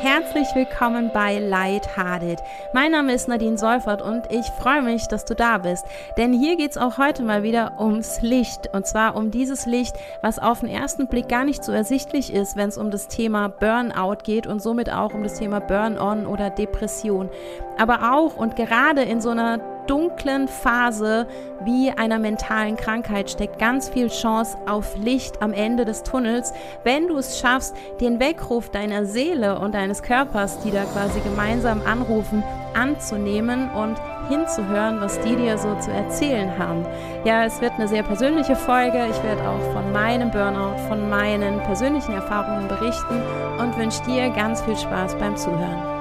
Herzlich willkommen bei Lighthearted. Mein Name ist Nadine Seufert und ich freue mich, dass du da bist. Denn hier geht es auch heute mal wieder ums Licht. Und zwar um dieses Licht, was auf den ersten Blick gar nicht so ersichtlich ist, wenn es um das Thema Burnout geht und somit auch um das Thema Burn-on oder Depression. Aber auch und gerade in so einer dunklen Phase wie einer mentalen Krankheit steckt ganz viel Chance auf Licht am Ende des Tunnels, wenn du es schaffst, den Weckruf deiner Seele und deines Körpers, die da quasi gemeinsam anrufen, anzunehmen und hinzuhören, was die dir so zu erzählen haben. Ja, es wird eine sehr persönliche Folge. Ich werde auch von meinem Burnout, von meinen persönlichen Erfahrungen berichten und wünsche dir ganz viel Spaß beim Zuhören.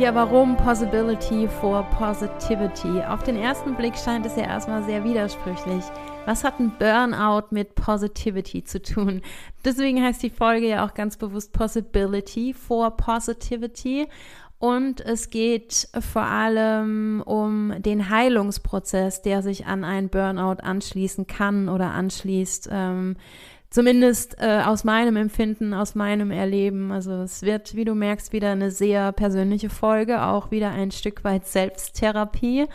Ja, warum Possibility for Positivity? Auf den ersten Blick scheint es ja erstmal sehr widersprüchlich. Was hat ein Burnout mit Positivity zu tun? Deswegen heißt die Folge ja auch ganz bewusst Possibility for Positivity. Und es geht vor allem um den Heilungsprozess, der sich an ein Burnout anschließen kann oder anschließt. Ähm, Zumindest äh, aus meinem Empfinden, aus meinem Erleben. Also es wird, wie du merkst, wieder eine sehr persönliche Folge, auch wieder ein Stück weit Selbsttherapie.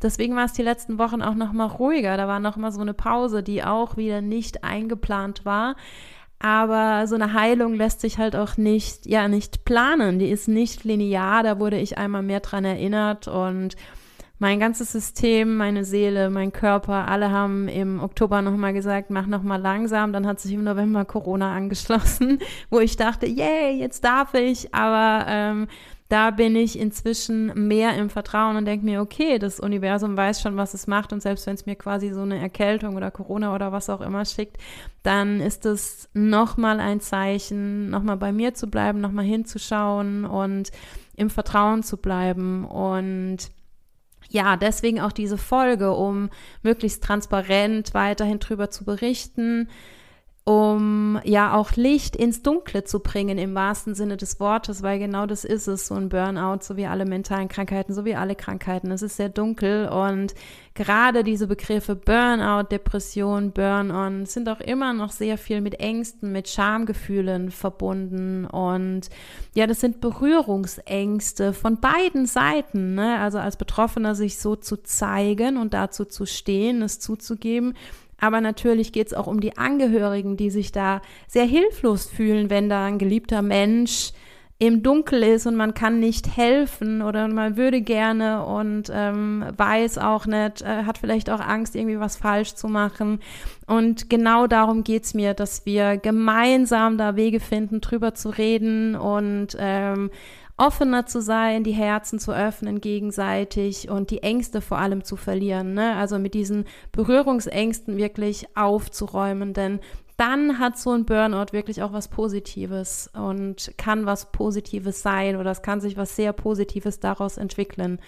Deswegen war es die letzten Wochen auch noch mal ruhiger. Da war noch mal so eine Pause, die auch wieder nicht eingeplant war. Aber so eine Heilung lässt sich halt auch nicht, ja, nicht planen. Die ist nicht linear. Da wurde ich einmal mehr dran erinnert und mein ganzes System, meine Seele, mein Körper, alle haben im Oktober nochmal gesagt, mach nochmal langsam. Dann hat sich im November Corona angeschlossen, wo ich dachte, yay, jetzt darf ich. Aber ähm, da bin ich inzwischen mehr im Vertrauen und denke mir, okay, das Universum weiß schon, was es macht. Und selbst wenn es mir quasi so eine Erkältung oder Corona oder was auch immer schickt, dann ist es nochmal ein Zeichen, nochmal bei mir zu bleiben, nochmal hinzuschauen und im Vertrauen zu bleiben. Und ja, deswegen auch diese Folge, um möglichst transparent weiterhin drüber zu berichten, um ja auch Licht ins Dunkle zu bringen im wahrsten Sinne des Wortes, weil genau das ist es, so ein Burnout, so wie alle mentalen Krankheiten, so wie alle Krankheiten. Es ist sehr dunkel und gerade diese Begriffe Burnout, Depression, Burn-on sind auch immer noch sehr viel mit Ängsten, mit Schamgefühlen verbunden und ja, das sind Berührungsängste von beiden Seiten, ne? also als Betroffener sich so zu zeigen und dazu zu stehen, es zuzugeben aber natürlich geht es auch um die Angehörigen, die sich da sehr hilflos fühlen, wenn da ein geliebter Mensch im Dunkel ist und man kann nicht helfen oder man würde gerne und ähm, weiß auch nicht, äh, hat vielleicht auch Angst, irgendwie was falsch zu machen. Und genau darum geht's mir, dass wir gemeinsam da Wege finden, drüber zu reden und ähm, offener zu sein, die Herzen zu öffnen gegenseitig und die Ängste vor allem zu verlieren. Ne? Also mit diesen Berührungsängsten wirklich aufzuräumen, denn dann hat so ein Burnout wirklich auch was Positives und kann was Positives sein oder es kann sich was sehr Positives daraus entwickeln.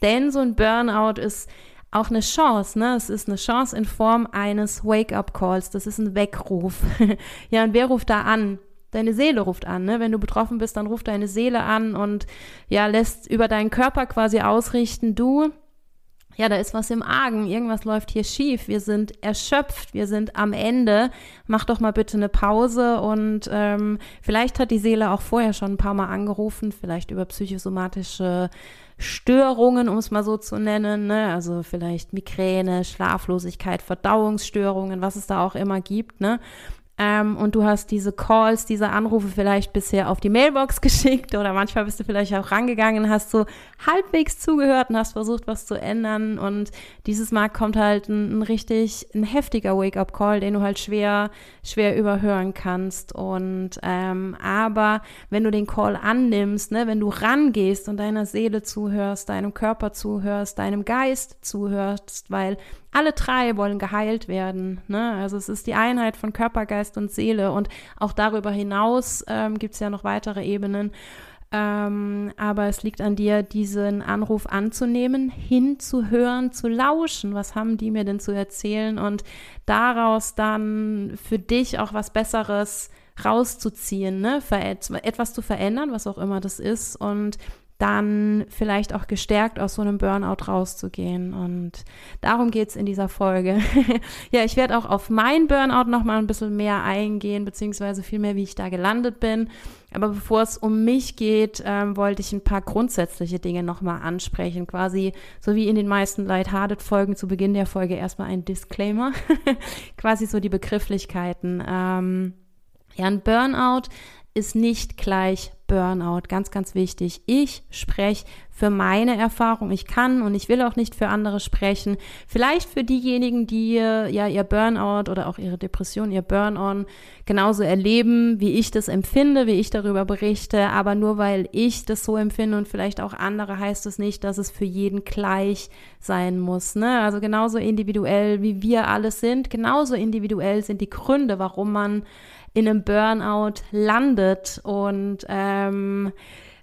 Denn so ein Burnout ist auch eine Chance, ne? Es ist eine Chance in Form eines Wake-up-Calls. Das ist ein Weckruf. ja, und wer ruft da an? Deine Seele ruft an, ne? Wenn du betroffen bist, dann ruft deine Seele an und ja, lässt über deinen Körper quasi ausrichten, du, ja, da ist was im Argen, irgendwas läuft hier schief, wir sind erschöpft, wir sind am Ende, mach doch mal bitte eine Pause und ähm, vielleicht hat die Seele auch vorher schon ein paar Mal angerufen, vielleicht über psychosomatische Störungen, um es mal so zu nennen, ne? also vielleicht Migräne, Schlaflosigkeit, Verdauungsstörungen, was es da auch immer gibt, ne? Ähm, und du hast diese Calls, diese Anrufe vielleicht bisher auf die Mailbox geschickt oder manchmal bist du vielleicht auch rangegangen, hast so halbwegs zugehört und hast versucht, was zu ändern. Und dieses Mal kommt halt ein, ein richtig, ein heftiger Wake-up-Call, den du halt schwer, schwer überhören kannst. Und ähm, aber wenn du den Call annimmst, ne, wenn du rangehst und deiner Seele zuhörst, deinem Körper zuhörst, deinem Geist zuhörst, weil alle drei wollen geheilt werden. Ne? Also es ist die Einheit von Körper, Geist und Seele. Und auch darüber hinaus ähm, gibt es ja noch weitere Ebenen. Ähm, aber es liegt an dir, diesen Anruf anzunehmen, hinzuhören, zu lauschen. Was haben die mir denn zu erzählen? Und daraus dann für dich auch was Besseres rauszuziehen, ne? etwas zu verändern, was auch immer das ist. Und dann vielleicht auch gestärkt aus so einem Burnout rauszugehen. Und darum geht es in dieser Folge. ja, ich werde auch auf mein Burnout nochmal ein bisschen mehr eingehen, beziehungsweise viel mehr, wie ich da gelandet bin. Aber bevor es um mich geht, ähm, wollte ich ein paar grundsätzliche Dinge nochmal ansprechen. Quasi so wie in den meisten Lighthearted-Folgen zu Beginn der Folge erstmal ein Disclaimer. Quasi so die Begrifflichkeiten. Ähm, ja, ein Burnout ist nicht gleich Burnout. Ganz, ganz wichtig. Ich spreche für meine Erfahrung. Ich kann und ich will auch nicht für andere sprechen. Vielleicht für diejenigen, die ja ihr Burnout oder auch ihre Depression, ihr Burn-on genauso erleben, wie ich das empfinde, wie ich darüber berichte. Aber nur weil ich das so empfinde und vielleicht auch andere, heißt es nicht, dass es für jeden gleich sein muss. Ne? Also genauso individuell, wie wir alle sind, genauso individuell sind die Gründe, warum man in einem Burnout landet. Und ähm,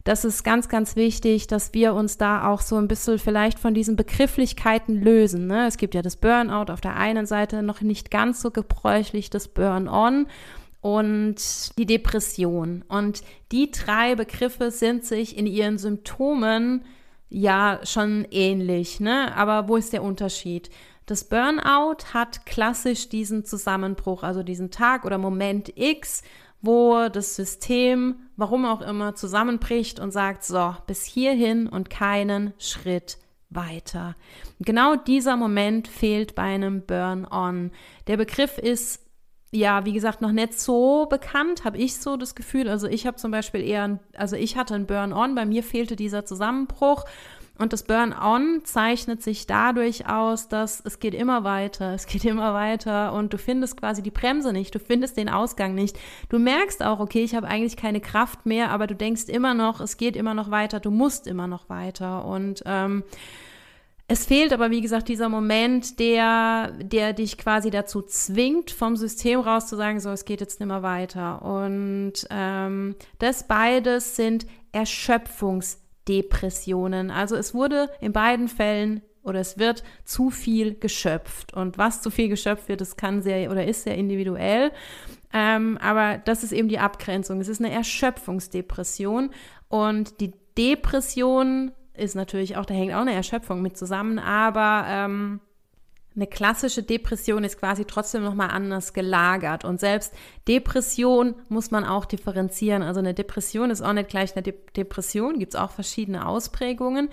das ist ganz, ganz wichtig, dass wir uns da auch so ein bisschen vielleicht von diesen Begrifflichkeiten lösen. Ne? Es gibt ja das Burnout auf der einen Seite noch nicht ganz so gebräuchlich, das Burn-on und die Depression. Und die drei Begriffe sind sich in ihren Symptomen ja schon ähnlich. Ne? Aber wo ist der Unterschied? Das Burnout hat klassisch diesen Zusammenbruch, also diesen Tag oder Moment X, wo das System, warum auch immer, zusammenbricht und sagt, so, bis hierhin und keinen Schritt weiter. Genau dieser Moment fehlt bei einem Burn-on. Der Begriff ist ja, wie gesagt, noch nicht so bekannt, habe ich so das Gefühl. Also ich habe zum Beispiel eher, also ich hatte einen Burn-on, bei mir fehlte dieser Zusammenbruch und das Burn-on zeichnet sich dadurch aus, dass es geht immer weiter, es geht immer weiter und du findest quasi die Bremse nicht, du findest den Ausgang nicht. Du merkst auch, okay, ich habe eigentlich keine Kraft mehr, aber du denkst immer noch, es geht immer noch weiter, du musst immer noch weiter. Und ähm, es fehlt aber, wie gesagt, dieser Moment, der, der dich quasi dazu zwingt, vom System raus zu sagen, so, es geht jetzt nicht mehr weiter. Und ähm, das beides sind Erschöpfungs- Depressionen. Also es wurde in beiden Fällen oder es wird zu viel geschöpft. Und was zu viel geschöpft wird, das kann sehr oder ist sehr individuell. Ähm, aber das ist eben die Abgrenzung. Es ist eine Erschöpfungsdepression. Und die Depression ist natürlich auch, da hängt auch eine Erschöpfung mit zusammen, aber ähm, eine klassische Depression ist quasi trotzdem nochmal anders gelagert. Und selbst Depression muss man auch differenzieren. Also eine Depression ist auch nicht gleich eine De Depression, gibt es auch verschiedene Ausprägungen.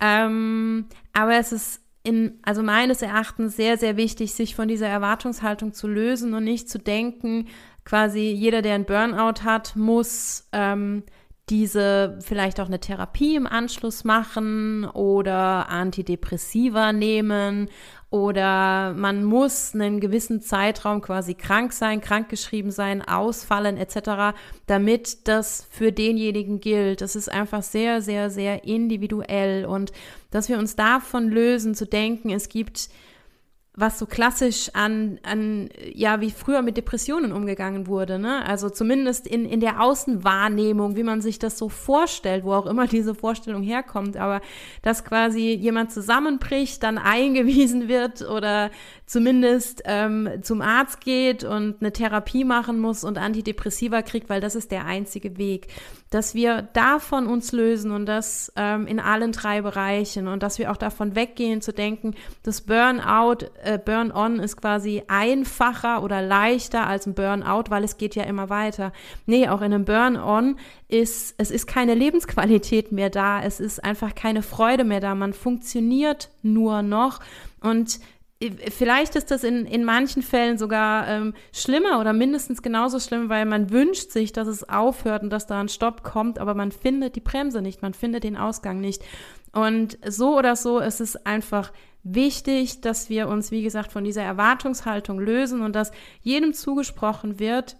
Ähm, aber es ist in, also meines Erachtens sehr, sehr wichtig, sich von dieser Erwartungshaltung zu lösen und nicht zu denken, quasi jeder, der einen Burnout hat, muss ähm, diese vielleicht auch eine Therapie im Anschluss machen oder Antidepressiva nehmen oder man muss einen gewissen Zeitraum quasi krank sein, krankgeschrieben sein, ausfallen etc., damit das für denjenigen gilt. Das ist einfach sehr, sehr, sehr individuell und dass wir uns davon lösen zu denken, es gibt was so klassisch an, an, ja, wie früher mit Depressionen umgegangen wurde, ne? Also zumindest in, in der Außenwahrnehmung, wie man sich das so vorstellt, wo auch immer diese Vorstellung herkommt, aber dass quasi jemand zusammenbricht, dann eingewiesen wird oder zumindest ähm, zum Arzt geht und eine Therapie machen muss und Antidepressiva kriegt, weil das ist der einzige Weg dass wir davon uns lösen und das ähm, in allen drei Bereichen und dass wir auch davon weggehen zu denken, das Burnout, äh, Burn-on ist quasi einfacher oder leichter als ein Burnout, weil es geht ja immer weiter. Nee, auch in einem Burn-on ist, es ist keine Lebensqualität mehr da, es ist einfach keine Freude mehr da, man funktioniert nur noch und Vielleicht ist das in, in manchen Fällen sogar ähm, schlimmer oder mindestens genauso schlimm, weil man wünscht sich, dass es aufhört und dass da ein Stopp kommt, aber man findet die Bremse nicht, man findet den Ausgang nicht. Und so oder so ist es einfach wichtig, dass wir uns, wie gesagt, von dieser Erwartungshaltung lösen und dass jedem zugesprochen wird,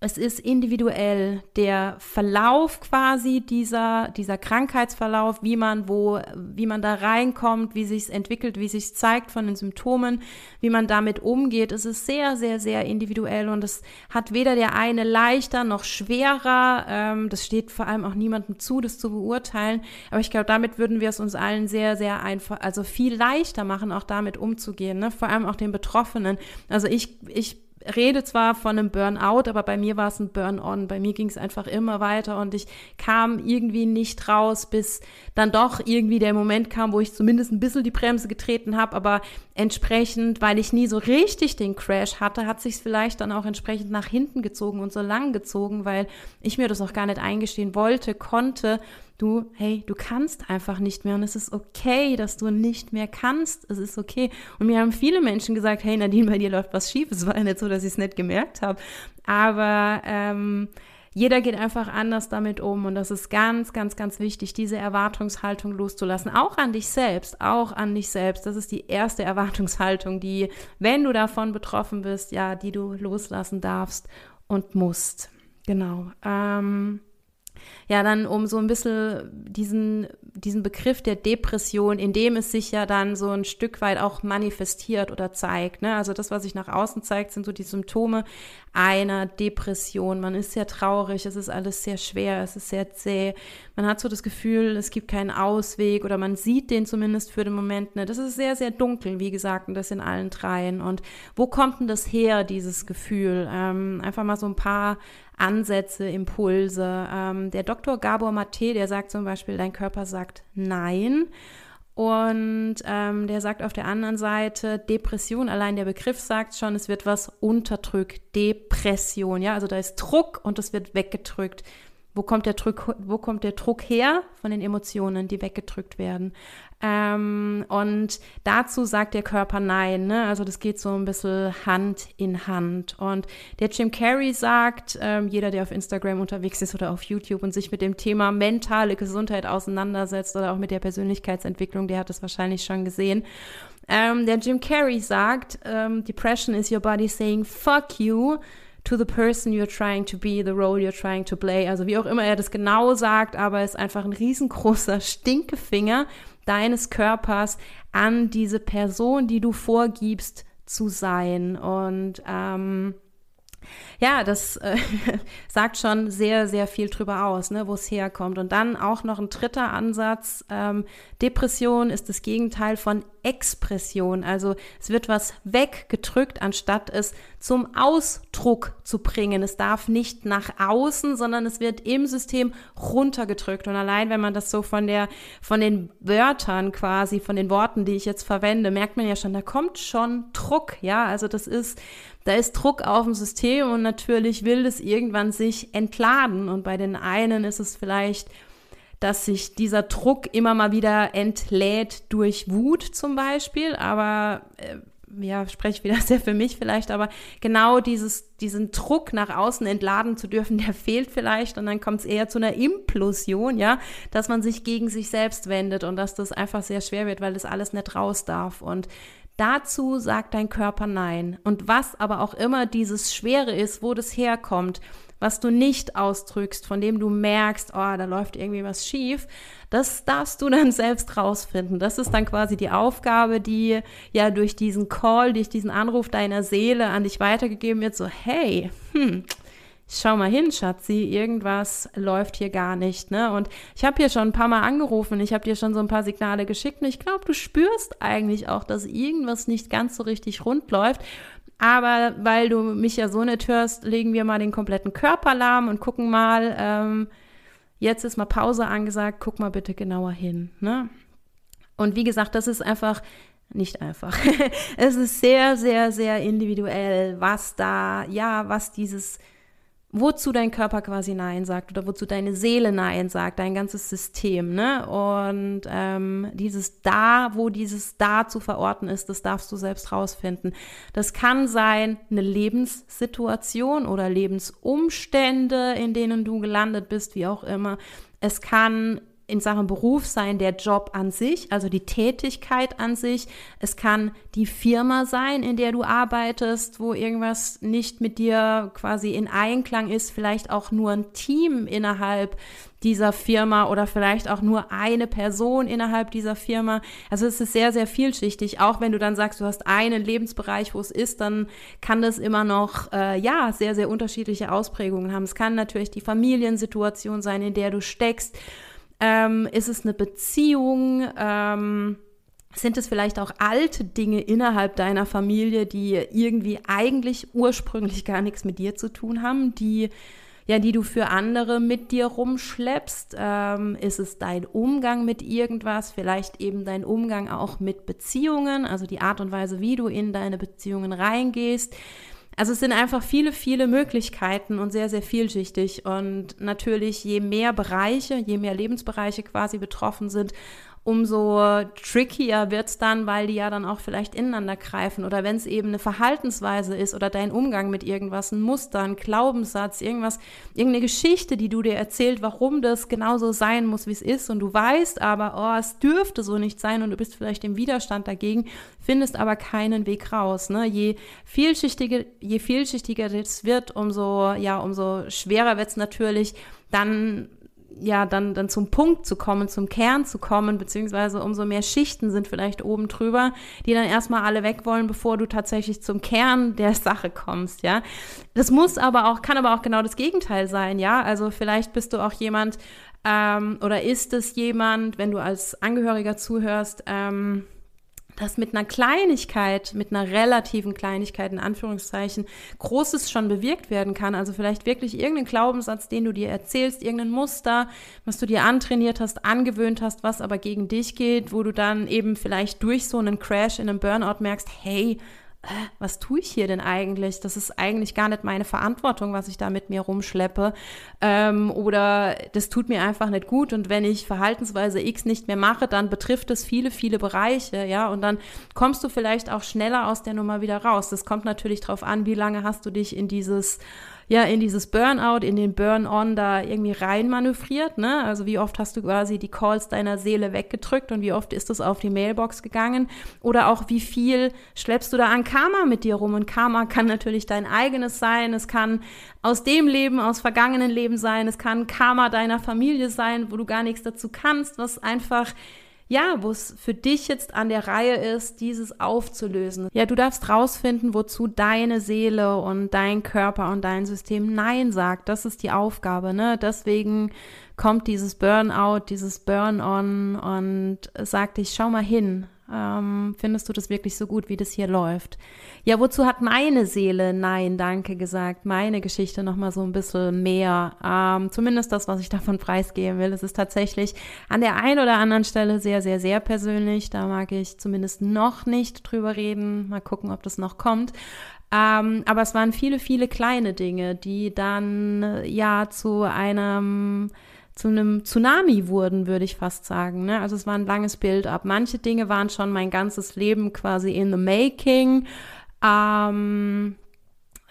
es ist individuell der Verlauf quasi dieser, dieser Krankheitsverlauf, wie man wo, wie man da reinkommt, wie sich entwickelt, wie sich zeigt von den Symptomen, wie man damit umgeht. Es ist sehr, sehr, sehr individuell und es hat weder der eine leichter noch schwerer. Ähm, das steht vor allem auch niemandem zu, das zu beurteilen. Aber ich glaube, damit würden wir es uns allen sehr, sehr einfach, also viel leichter machen, auch damit umzugehen, ne? vor allem auch den Betroffenen. Also ich, ich rede zwar von einem Burnout, aber bei mir war es ein Burn-on. Bei mir ging es einfach immer weiter und ich kam irgendwie nicht raus, bis dann doch irgendwie der Moment kam, wo ich zumindest ein bisschen die Bremse getreten habe, aber entsprechend, weil ich nie so richtig den Crash hatte, hat sich vielleicht dann auch entsprechend nach hinten gezogen und so lang gezogen, weil ich mir das auch gar nicht eingestehen wollte, konnte du, hey, du kannst einfach nicht mehr und es ist okay, dass du nicht mehr kannst. Es ist okay. Und mir haben viele Menschen gesagt, hey Nadine, bei dir läuft was schief. Es war ja nicht so, dass ich es nicht gemerkt habe. Aber ähm, jeder geht einfach anders damit um und das ist ganz, ganz, ganz wichtig, diese Erwartungshaltung loszulassen, auch an dich selbst, auch an dich selbst. Das ist die erste Erwartungshaltung, die, wenn du davon betroffen bist, ja, die du loslassen darfst und musst. Genau. Ähm, ja dann um so ein bisschen diesen, diesen Begriff der Depression, in dem es sich ja dann so ein Stück weit auch manifestiert oder zeigt. Ne? Also das, was sich nach außen zeigt, sind so die Symptome einer Depression. Man ist sehr traurig, es ist alles sehr schwer, es ist sehr zäh. Man hat so das Gefühl, es gibt keinen Ausweg oder man sieht den zumindest für den Moment. Ne? Das ist sehr, sehr dunkel, wie gesagt, und das in allen dreien. Und wo kommt denn das her, dieses Gefühl? Ähm, einfach mal so ein paar Ansätze, Impulse. Ähm, der Dr. Gabor Mate, der sagt zum Beispiel, dein Körper sagt Nein. Und ähm, der sagt auf der anderen Seite, Depression, allein der Begriff sagt schon, es wird was unterdrückt. Depression, ja, also da ist Druck und es wird weggedrückt. Wo kommt der Druck, wo kommt der Druck her? Von den Emotionen, die weggedrückt werden. Ähm, und dazu sagt der Körper Nein. Ne? Also das geht so ein bisschen Hand in Hand. Und der Jim Carrey sagt, ähm, jeder, der auf Instagram unterwegs ist oder auf YouTube und sich mit dem Thema mentale Gesundheit auseinandersetzt oder auch mit der Persönlichkeitsentwicklung, der hat es wahrscheinlich schon gesehen. Ähm, der Jim Carrey sagt, ähm, Depression is your body saying fuck you to the person you're trying to be, the role you're trying to play. Also wie auch immer er das genau sagt, aber es ist einfach ein riesengroßer Stinkefinger, deines Körpers an diese Person, die du vorgibst zu sein. Und ähm, ja, das äh, sagt schon sehr, sehr viel drüber aus, ne, wo es herkommt. Und dann auch noch ein dritter Ansatz. Ähm, Depression ist das Gegenteil von Expression. Also es wird was weggedrückt, anstatt es zum Ausdruck zu bringen. Es darf nicht nach außen, sondern es wird im System runtergedrückt. Und allein, wenn man das so von der, von den Wörtern quasi, von den Worten, die ich jetzt verwende, merkt man ja schon, da kommt schon Druck. Ja, also das ist, da ist Druck auf dem System und natürlich will es irgendwann sich entladen. Und bei den einen ist es vielleicht, dass sich dieser Druck immer mal wieder entlädt durch Wut zum Beispiel, aber äh, ja, spreche wieder sehr für mich vielleicht, aber genau dieses, diesen Druck nach außen entladen zu dürfen, der fehlt vielleicht. Und dann kommt es eher zu einer Implosion, ja, dass man sich gegen sich selbst wendet und dass das einfach sehr schwer wird, weil das alles nicht raus darf. Und Dazu sagt dein Körper Nein. Und was aber auch immer dieses Schwere ist, wo das herkommt, was du nicht ausdrückst, von dem du merkst, oh, da läuft irgendwie was schief, das darfst du dann selbst rausfinden. Das ist dann quasi die Aufgabe, die ja durch diesen Call, durch diesen Anruf deiner Seele an dich weitergegeben wird, so, hey, hm, schau mal hin, Schatzi, irgendwas läuft hier gar nicht, ne? Und ich habe hier schon ein paar Mal angerufen, ich habe dir schon so ein paar Signale geschickt und ich glaube, du spürst eigentlich auch, dass irgendwas nicht ganz so richtig rund läuft. Aber weil du mich ja so nicht hörst, legen wir mal den kompletten Körper lahm und gucken mal, ähm, jetzt ist mal Pause angesagt, guck mal bitte genauer hin, ne? Und wie gesagt, das ist einfach nicht einfach. es ist sehr, sehr, sehr individuell, was da, ja, was dieses wozu dein Körper quasi Nein sagt oder wozu deine Seele Nein sagt, dein ganzes System. Ne? Und ähm, dieses Da, wo dieses Da zu verorten ist, das darfst du selbst rausfinden. Das kann sein eine Lebenssituation oder Lebensumstände, in denen du gelandet bist, wie auch immer. Es kann in Sachen Beruf sein, der Job an sich, also die Tätigkeit an sich. Es kann die Firma sein, in der du arbeitest, wo irgendwas nicht mit dir quasi in Einklang ist, vielleicht auch nur ein Team innerhalb dieser Firma oder vielleicht auch nur eine Person innerhalb dieser Firma. Also es ist sehr, sehr vielschichtig. Auch wenn du dann sagst, du hast einen Lebensbereich, wo es ist, dann kann das immer noch, äh, ja, sehr, sehr unterschiedliche Ausprägungen haben. Es kann natürlich die Familiensituation sein, in der du steckst ähm, ist es eine Beziehung? Ähm, Sind es vielleicht auch alte Dinge innerhalb deiner Familie, die irgendwie eigentlich ursprünglich gar nichts mit dir zu tun haben, die ja, die du für andere mit dir rumschleppst? Ähm, ist es dein Umgang mit irgendwas? Vielleicht eben dein Umgang auch mit Beziehungen, also die Art und Weise, wie du in deine Beziehungen reingehst. Also es sind einfach viele, viele Möglichkeiten und sehr, sehr vielschichtig. Und natürlich, je mehr Bereiche, je mehr Lebensbereiche quasi betroffen sind, umso trickier wird es dann, weil die ja dann auch vielleicht ineinander greifen. Oder wenn es eben eine Verhaltensweise ist oder dein Umgang mit irgendwas, ein Muster, ein Glaubenssatz, irgendwas, irgendeine Geschichte, die du dir erzählt, warum das genauso sein muss, wie es ist. Und du weißt aber, oh, es dürfte so nicht sein und du bist vielleicht im Widerstand dagegen, findest aber keinen Weg raus. Ne? Je vielschichtiger, je vielschichtiger es wird, umso, ja, umso schwerer wird es natürlich, dann ja, dann, dann zum Punkt zu kommen, zum Kern zu kommen, beziehungsweise umso mehr Schichten sind vielleicht oben drüber, die dann erstmal alle weg wollen, bevor du tatsächlich zum Kern der Sache kommst, ja. Das muss aber auch, kann aber auch genau das Gegenteil sein, ja. Also vielleicht bist du auch jemand, ähm, oder ist es jemand, wenn du als Angehöriger zuhörst, ähm, dass mit einer Kleinigkeit, mit einer relativen Kleinigkeit in Anführungszeichen, Großes schon bewirkt werden kann. Also vielleicht wirklich irgendein Glaubenssatz, den du dir erzählst, irgendein Muster, was du dir antrainiert hast, angewöhnt hast, was aber gegen dich geht, wo du dann eben vielleicht durch so einen Crash in einem Burnout merkst, hey, was tue ich hier denn eigentlich? Das ist eigentlich gar nicht meine Verantwortung, was ich da mit mir rumschleppe. Ähm, oder das tut mir einfach nicht gut. Und wenn ich Verhaltensweise X nicht mehr mache, dann betrifft es viele, viele Bereiche, ja. Und dann kommst du vielleicht auch schneller aus der Nummer wieder raus. Das kommt natürlich darauf an, wie lange hast du dich in dieses ja in dieses Burnout, in den Burn-on da irgendwie reinmanövriert, ne? Also wie oft hast du quasi die Calls deiner Seele weggedrückt und wie oft ist das auf die Mailbox gegangen? Oder auch wie viel schleppst du da an Karma mit dir rum? Und Karma kann natürlich dein eigenes sein, es kann aus dem Leben, aus vergangenen Leben sein, es kann Karma deiner Familie sein, wo du gar nichts dazu kannst, was einfach ja, wo es für dich jetzt an der Reihe ist, dieses aufzulösen. Ja, du darfst rausfinden, wozu deine Seele und dein Körper und dein System Nein sagt. Das ist die Aufgabe, ne? Deswegen kommt dieses Burnout, dieses Burn-on und sagt dich, schau mal hin, ähm, findest du das wirklich so gut, wie das hier läuft? Ja, wozu hat meine Seele Nein, danke gesagt? Meine Geschichte nochmal so ein bisschen mehr. Ähm, zumindest das, was ich davon preisgeben will. Es ist tatsächlich an der einen oder anderen Stelle sehr, sehr, sehr persönlich. Da mag ich zumindest noch nicht drüber reden. Mal gucken, ob das noch kommt. Ähm, aber es waren viele, viele kleine Dinge, die dann ja zu einem zu einem Tsunami wurden, würde ich fast sagen. Ne? Also es war ein langes Bild ab. Manche Dinge waren schon mein ganzes Leben quasi in the making. Ähm,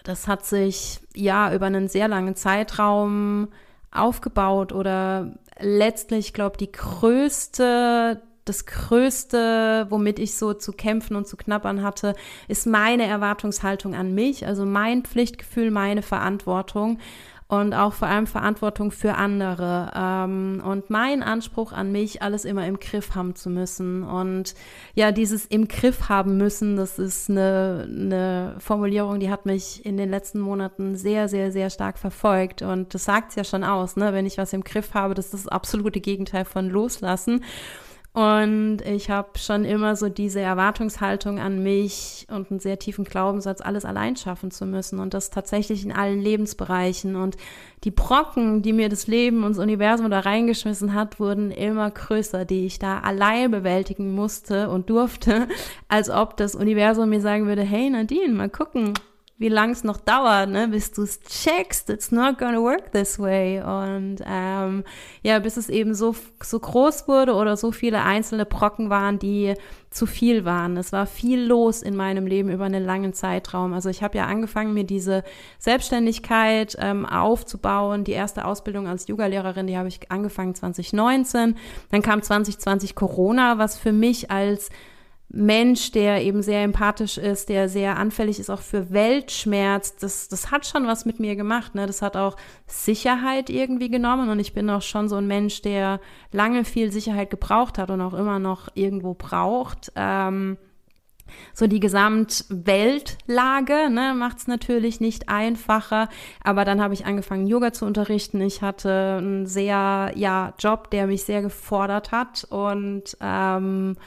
das hat sich ja über einen sehr langen Zeitraum aufgebaut oder letztlich, glaube die größte das Größte, womit ich so zu kämpfen und zu knappern hatte, ist meine Erwartungshaltung an mich, also mein Pflichtgefühl, meine Verantwortung und auch vor allem Verantwortung für andere. Ähm, und mein Anspruch an mich, alles immer im Griff haben zu müssen. Und ja, dieses im Griff haben müssen, das ist eine, eine Formulierung, die hat mich in den letzten Monaten sehr, sehr, sehr stark verfolgt. Und das sagt es ja schon aus, ne? wenn ich was im Griff habe, das ist das absolute Gegenteil von loslassen. Und ich habe schon immer so diese Erwartungshaltung an mich und einen sehr tiefen Glaubenssatz, alles allein schaffen zu müssen und das tatsächlich in allen Lebensbereichen. Und die Brocken, die mir das Leben und das Universum da reingeschmissen hat, wurden immer größer, die ich da allein bewältigen musste und durfte, als ob das Universum mir sagen würde, hey Nadine, mal gucken, wie lang es noch dauert, ne, bis du es checkst, it's not gonna work this way. Und ähm, ja, bis es eben so, so groß wurde oder so viele einzelne Brocken waren, die zu viel waren. Es war viel los in meinem Leben über einen langen Zeitraum. Also ich habe ja angefangen, mir diese Selbstständigkeit ähm, aufzubauen. Die erste Ausbildung als Yogalehrerin, die habe ich angefangen 2019. Dann kam 2020 Corona, was für mich als Mensch, der eben sehr empathisch ist, der sehr anfällig ist auch für Weltschmerz, das, das hat schon was mit mir gemacht. Ne? Das hat auch Sicherheit irgendwie genommen und ich bin auch schon so ein Mensch, der lange viel Sicherheit gebraucht hat und auch immer noch irgendwo braucht. Ähm, so die Gesamtweltlage ne, macht es natürlich nicht einfacher, aber dann habe ich angefangen, Yoga zu unterrichten. Ich hatte einen sehr, ja, Job, der mich sehr gefordert hat und ähm,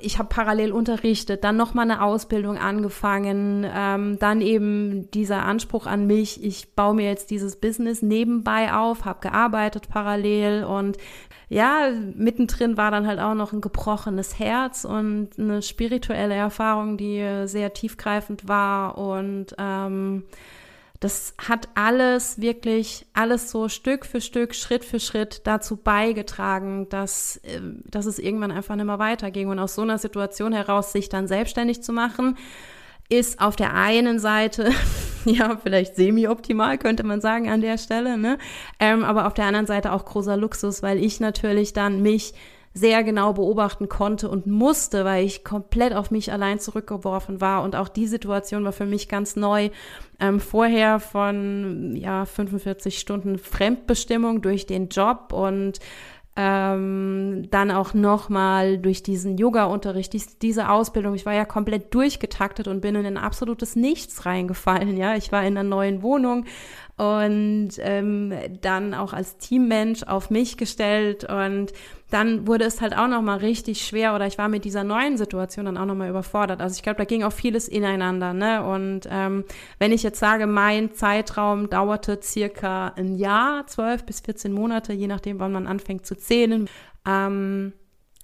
Ich habe parallel unterrichtet, dann nochmal eine Ausbildung angefangen, ähm, dann eben dieser Anspruch an mich, ich baue mir jetzt dieses Business nebenbei auf, habe gearbeitet parallel und ja, mittendrin war dann halt auch noch ein gebrochenes Herz und eine spirituelle Erfahrung, die sehr tiefgreifend war und ähm, das hat alles wirklich, alles so Stück für Stück, Schritt für Schritt dazu beigetragen, dass, ähm, dass es irgendwann einfach nicht mehr weiterging. Und aus so einer Situation heraus sich dann selbstständig zu machen, ist auf der einen Seite, ja, vielleicht semi-optimal, könnte man sagen an der Stelle, ne? Ähm, aber auf der anderen Seite auch großer Luxus, weil ich natürlich dann mich sehr genau beobachten konnte und musste, weil ich komplett auf mich allein zurückgeworfen war. Und auch die Situation war für mich ganz neu. Ähm, vorher von ja 45 Stunden Fremdbestimmung durch den Job und ähm, dann auch nochmal durch diesen Yoga-Unterricht, dies, diese Ausbildung. Ich war ja komplett durchgetaktet und bin in ein absolutes Nichts reingefallen. Ja, ich war in einer neuen Wohnung und ähm, dann auch als Teammensch auf mich gestellt und dann wurde es halt auch noch mal richtig schwer oder ich war mit dieser neuen Situation dann auch noch mal überfordert. Also ich glaube, da ging auch vieles ineinander. Ne? Und ähm, wenn ich jetzt sage, mein Zeitraum dauerte circa ein Jahr, zwölf bis 14 Monate, je nachdem, wann man anfängt zu zählen. Ähm,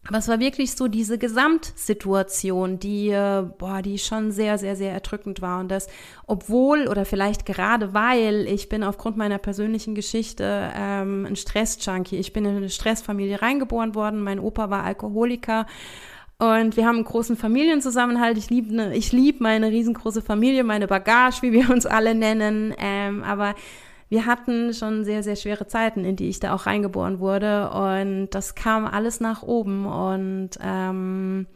aber es war wirklich so diese Gesamtsituation, die, äh, boah, die schon sehr, sehr, sehr erdrückend war. Und das, obwohl oder vielleicht gerade weil ich bin aufgrund meiner persönlichen Geschichte ähm, ein Stressjunkie. Ich bin in eine Stressfamilie reingeboren worden. Mein Opa war Alkoholiker. Und wir haben einen großen Familienzusammenhalt. Ich liebe ne, ich lieb meine riesengroße Familie, meine Bagage, wie wir uns alle nennen. Ähm, aber wir hatten schon sehr, sehr schwere Zeiten, in die ich da auch reingeboren wurde. Und das kam alles nach oben. Und ähm,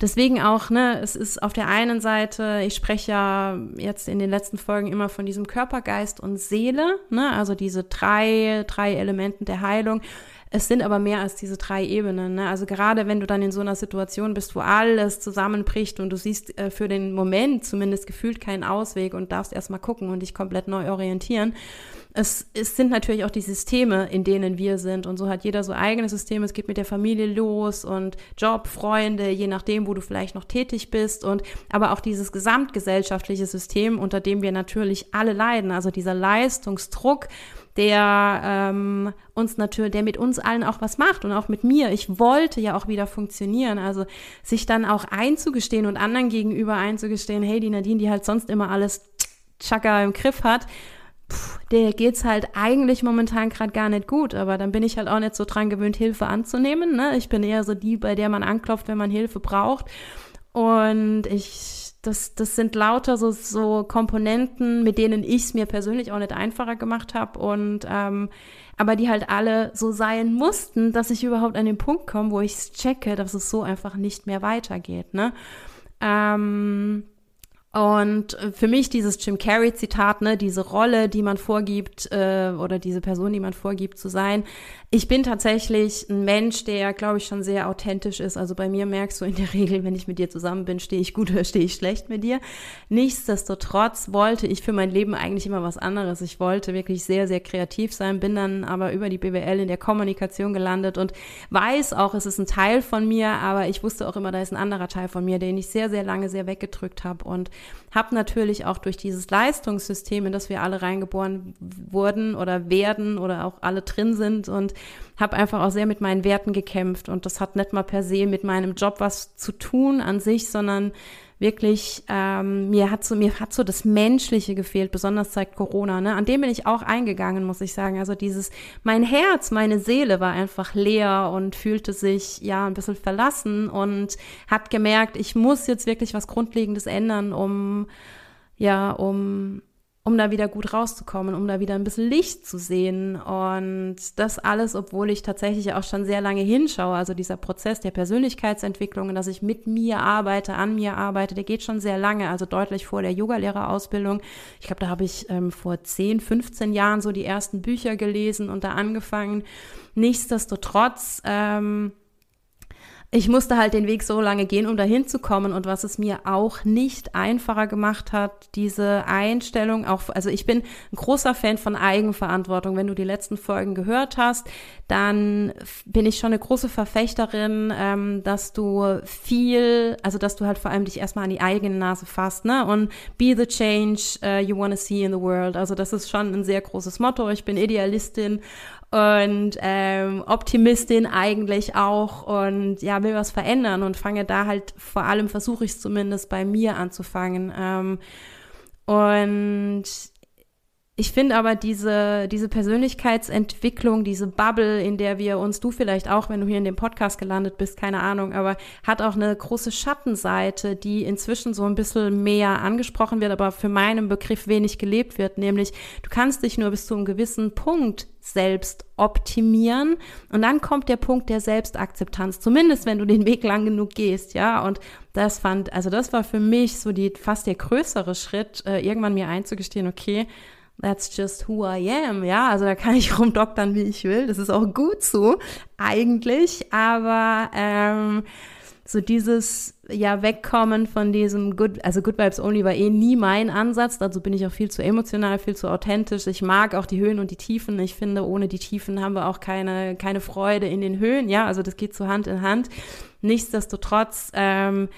deswegen auch, ne, es ist auf der einen Seite, ich spreche ja jetzt in den letzten Folgen immer von diesem Körper, Geist und Seele, ne, also diese drei, drei Elementen der Heilung. Es sind aber mehr als diese drei Ebenen. Ne? Also gerade wenn du dann in so einer Situation bist, wo alles zusammenbricht und du siehst äh, für den Moment zumindest gefühlt keinen Ausweg und darfst erstmal gucken und dich komplett neu orientieren. Es, es sind natürlich auch die Systeme, in denen wir sind. Und so hat jeder so eigene Systeme. Es geht mit der Familie los und Job, Freunde, je nachdem, wo du vielleicht noch tätig bist. Und aber auch dieses gesamtgesellschaftliche System, unter dem wir natürlich alle leiden. Also dieser Leistungsdruck, der ähm, uns natürlich, der mit uns allen auch was macht und auch mit mir. Ich wollte ja auch wieder funktionieren. Also sich dann auch einzugestehen und anderen gegenüber einzugestehen, hey, die Nadine, die halt sonst immer alles Chaka im Griff hat, pff, der geht's halt eigentlich momentan gerade gar nicht gut, aber dann bin ich halt auch nicht so dran gewöhnt, Hilfe anzunehmen. Ne? Ich bin eher so die, bei der man anklopft, wenn man Hilfe braucht. Und ich das, das sind lauter so, so Komponenten, mit denen ich es mir persönlich auch nicht einfacher gemacht habe und ähm, aber die halt alle so sein mussten, dass ich überhaupt an den Punkt komme, wo ich checke, dass es so einfach nicht mehr weitergeht. Ne? Ähm, und für mich dieses Jim Carrey-Zitat, ne, diese Rolle, die man vorgibt, äh, oder diese Person, die man vorgibt zu sein. Ich bin tatsächlich ein Mensch, der, glaube ich, schon sehr authentisch ist. Also bei mir merkst du in der Regel, wenn ich mit dir zusammen bin, stehe ich gut oder stehe ich schlecht mit dir. Nichtsdestotrotz wollte ich für mein Leben eigentlich immer was anderes. Ich wollte wirklich sehr, sehr kreativ sein, bin dann aber über die BWL in der Kommunikation gelandet und weiß auch, es ist ein Teil von mir, aber ich wusste auch immer, da ist ein anderer Teil von mir, den ich sehr, sehr lange sehr weggedrückt habe und habe natürlich auch durch dieses Leistungssystem, in das wir alle reingeboren wurden oder werden oder auch alle drin sind und habe einfach auch sehr mit meinen Werten gekämpft und das hat nicht mal per se mit meinem Job was zu tun an sich, sondern wirklich, ähm, mir hat so, mir hat so das Menschliche gefehlt, besonders seit Corona, ne? An dem bin ich auch eingegangen, muss ich sagen. Also dieses, mein Herz, meine Seele war einfach leer und fühlte sich, ja, ein bisschen verlassen und hat gemerkt, ich muss jetzt wirklich was Grundlegendes ändern, um, ja, um um da wieder gut rauszukommen, um da wieder ein bisschen Licht zu sehen. Und das alles, obwohl ich tatsächlich auch schon sehr lange hinschaue. Also dieser Prozess der Persönlichkeitsentwicklung, dass ich mit mir arbeite, an mir arbeite, der geht schon sehr lange, also deutlich vor der Yogalehrerausbildung. Ich glaube, da habe ich ähm, vor 10, 15 Jahren so die ersten Bücher gelesen und da angefangen. Nichtsdestotrotz, ähm, ich musste halt den Weg so lange gehen, um dahin zu kommen und was es mir auch nicht einfacher gemacht hat, diese Einstellung auch, also ich bin ein großer Fan von Eigenverantwortung. Wenn du die letzten Folgen gehört hast, dann bin ich schon eine große Verfechterin, ähm, dass du viel, also dass du halt vor allem dich erstmal an die eigene Nase fasst, ne? Und be the change uh, you want to see in the world. Also das ist schon ein sehr großes Motto. Ich bin Idealistin und ähm, Optimistin eigentlich auch und ja, will was verändern und fange da halt vor allem, versuche ich es zumindest bei mir anzufangen. Ähm, und ich finde aber diese, diese Persönlichkeitsentwicklung, diese Bubble, in der wir uns, du vielleicht auch, wenn du hier in dem Podcast gelandet bist, keine Ahnung, aber hat auch eine große Schattenseite, die inzwischen so ein bisschen mehr angesprochen wird, aber für meinen Begriff wenig gelebt wird, nämlich du kannst dich nur bis zu einem gewissen Punkt selbst optimieren und dann kommt der Punkt der Selbstakzeptanz, zumindest wenn du den Weg lang genug gehst, ja, und das fand, also das war für mich so die fast der größere Schritt, äh, irgendwann mir einzugestehen, okay, that's just who I am, ja, also da kann ich rumdoktern, wie ich will, das ist auch gut so, eigentlich, aber ähm, so dieses ja wegkommen von diesem Good, also Good Vibes Only war eh nie mein Ansatz, dazu bin ich auch viel zu emotional, viel zu authentisch. Ich mag auch die Höhen und die Tiefen. Ich finde, ohne die Tiefen haben wir auch keine, keine Freude in den Höhen, ja, also das geht so Hand in Hand. Nichtsdestotrotz, ähm,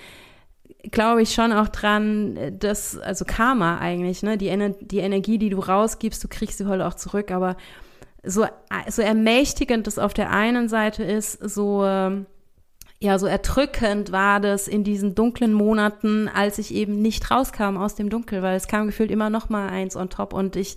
glaube ich schon auch dran, dass, also Karma eigentlich, ne, die, Ener die Energie, die du rausgibst, du kriegst sie heute auch zurück, aber so, so ermächtigend das auf der einen Seite ist, so, ja, so erdrückend war das in diesen dunklen Monaten, als ich eben nicht rauskam aus dem Dunkel, weil es kam gefühlt immer noch mal eins on top und ich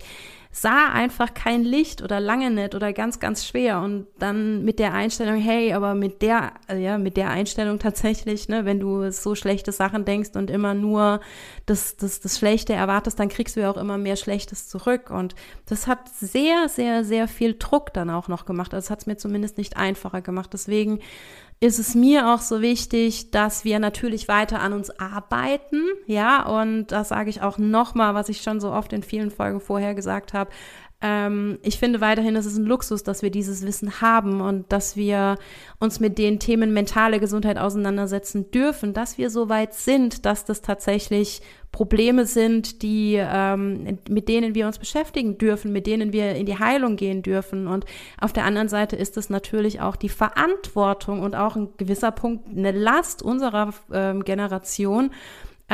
sah einfach kein Licht oder lange nicht oder ganz, ganz schwer. Und dann mit der Einstellung, hey, aber mit der, ja, mit der Einstellung tatsächlich, ne, wenn du so schlechte Sachen denkst und immer nur das, das, das Schlechte erwartest, dann kriegst du ja auch immer mehr Schlechtes zurück. Und das hat sehr, sehr, sehr viel Druck dann auch noch gemacht. Also es hat es mir zumindest nicht einfacher gemacht. Deswegen ist es mir auch so wichtig, dass wir natürlich weiter an uns arbeiten, ja, und das sage ich auch nochmal, was ich schon so oft in vielen Folgen vorher gesagt habe. Ähm, ich finde weiterhin, es ist ein Luxus, dass wir dieses Wissen haben und dass wir uns mit den Themen mentale Gesundheit auseinandersetzen dürfen, dass wir so weit sind, dass das tatsächlich Probleme sind, die, ähm, mit denen wir uns beschäftigen dürfen, mit denen wir in die Heilung gehen dürfen. Und auf der anderen Seite ist es natürlich auch die Verantwortung und auch ein gewisser Punkt eine Last unserer ähm, Generation,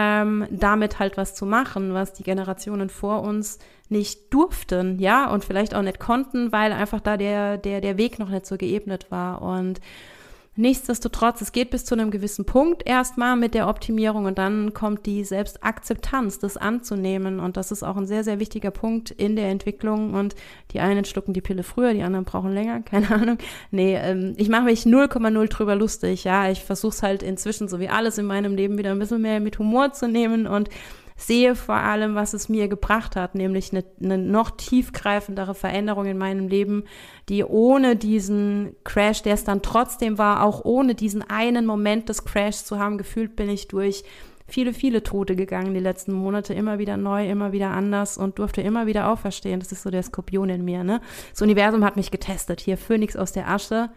ähm, damit halt was zu machen, was die Generationen vor uns nicht durften, ja, und vielleicht auch nicht konnten, weil einfach da der, der, der Weg noch nicht so geebnet war. Und Nichtsdestotrotz, es geht bis zu einem gewissen Punkt erstmal mit der Optimierung und dann kommt die Selbstakzeptanz, das anzunehmen. Und das ist auch ein sehr, sehr wichtiger Punkt in der Entwicklung. Und die einen schlucken die Pille früher, die anderen brauchen länger, keine Ahnung. Nee, ähm, ich mache mich 0,0 drüber lustig. Ja, ich versuche es halt inzwischen, so wie alles in meinem Leben, wieder ein bisschen mehr mit Humor zu nehmen und sehe vor allem, was es mir gebracht hat, nämlich eine, eine noch tiefgreifendere Veränderung in meinem Leben, die ohne diesen Crash, der es dann trotzdem war, auch ohne diesen einen Moment des Crashs zu haben, gefühlt bin ich durch viele, viele Tote gegangen die letzten Monate, immer wieder neu, immer wieder anders und durfte immer wieder auferstehen. Das ist so der Skorpion in mir, ne? Das Universum hat mich getestet. Hier, Phönix aus der Asche.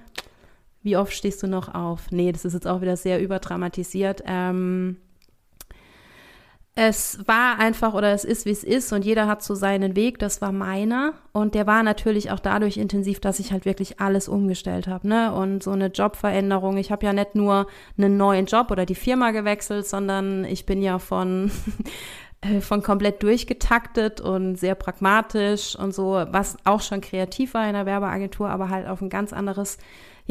Wie oft stehst du noch auf? Nee, das ist jetzt auch wieder sehr überdramatisiert. Ähm, es war einfach oder es ist, wie es ist und jeder hat so seinen Weg, das war meiner. Und der war natürlich auch dadurch intensiv, dass ich halt wirklich alles umgestellt habe, ne? Und so eine Jobveränderung, ich habe ja nicht nur einen neuen Job oder die Firma gewechselt, sondern ich bin ja von äh, von komplett durchgetaktet und sehr pragmatisch und so, was auch schon kreativ war in der Werbeagentur, aber halt auf ein ganz anderes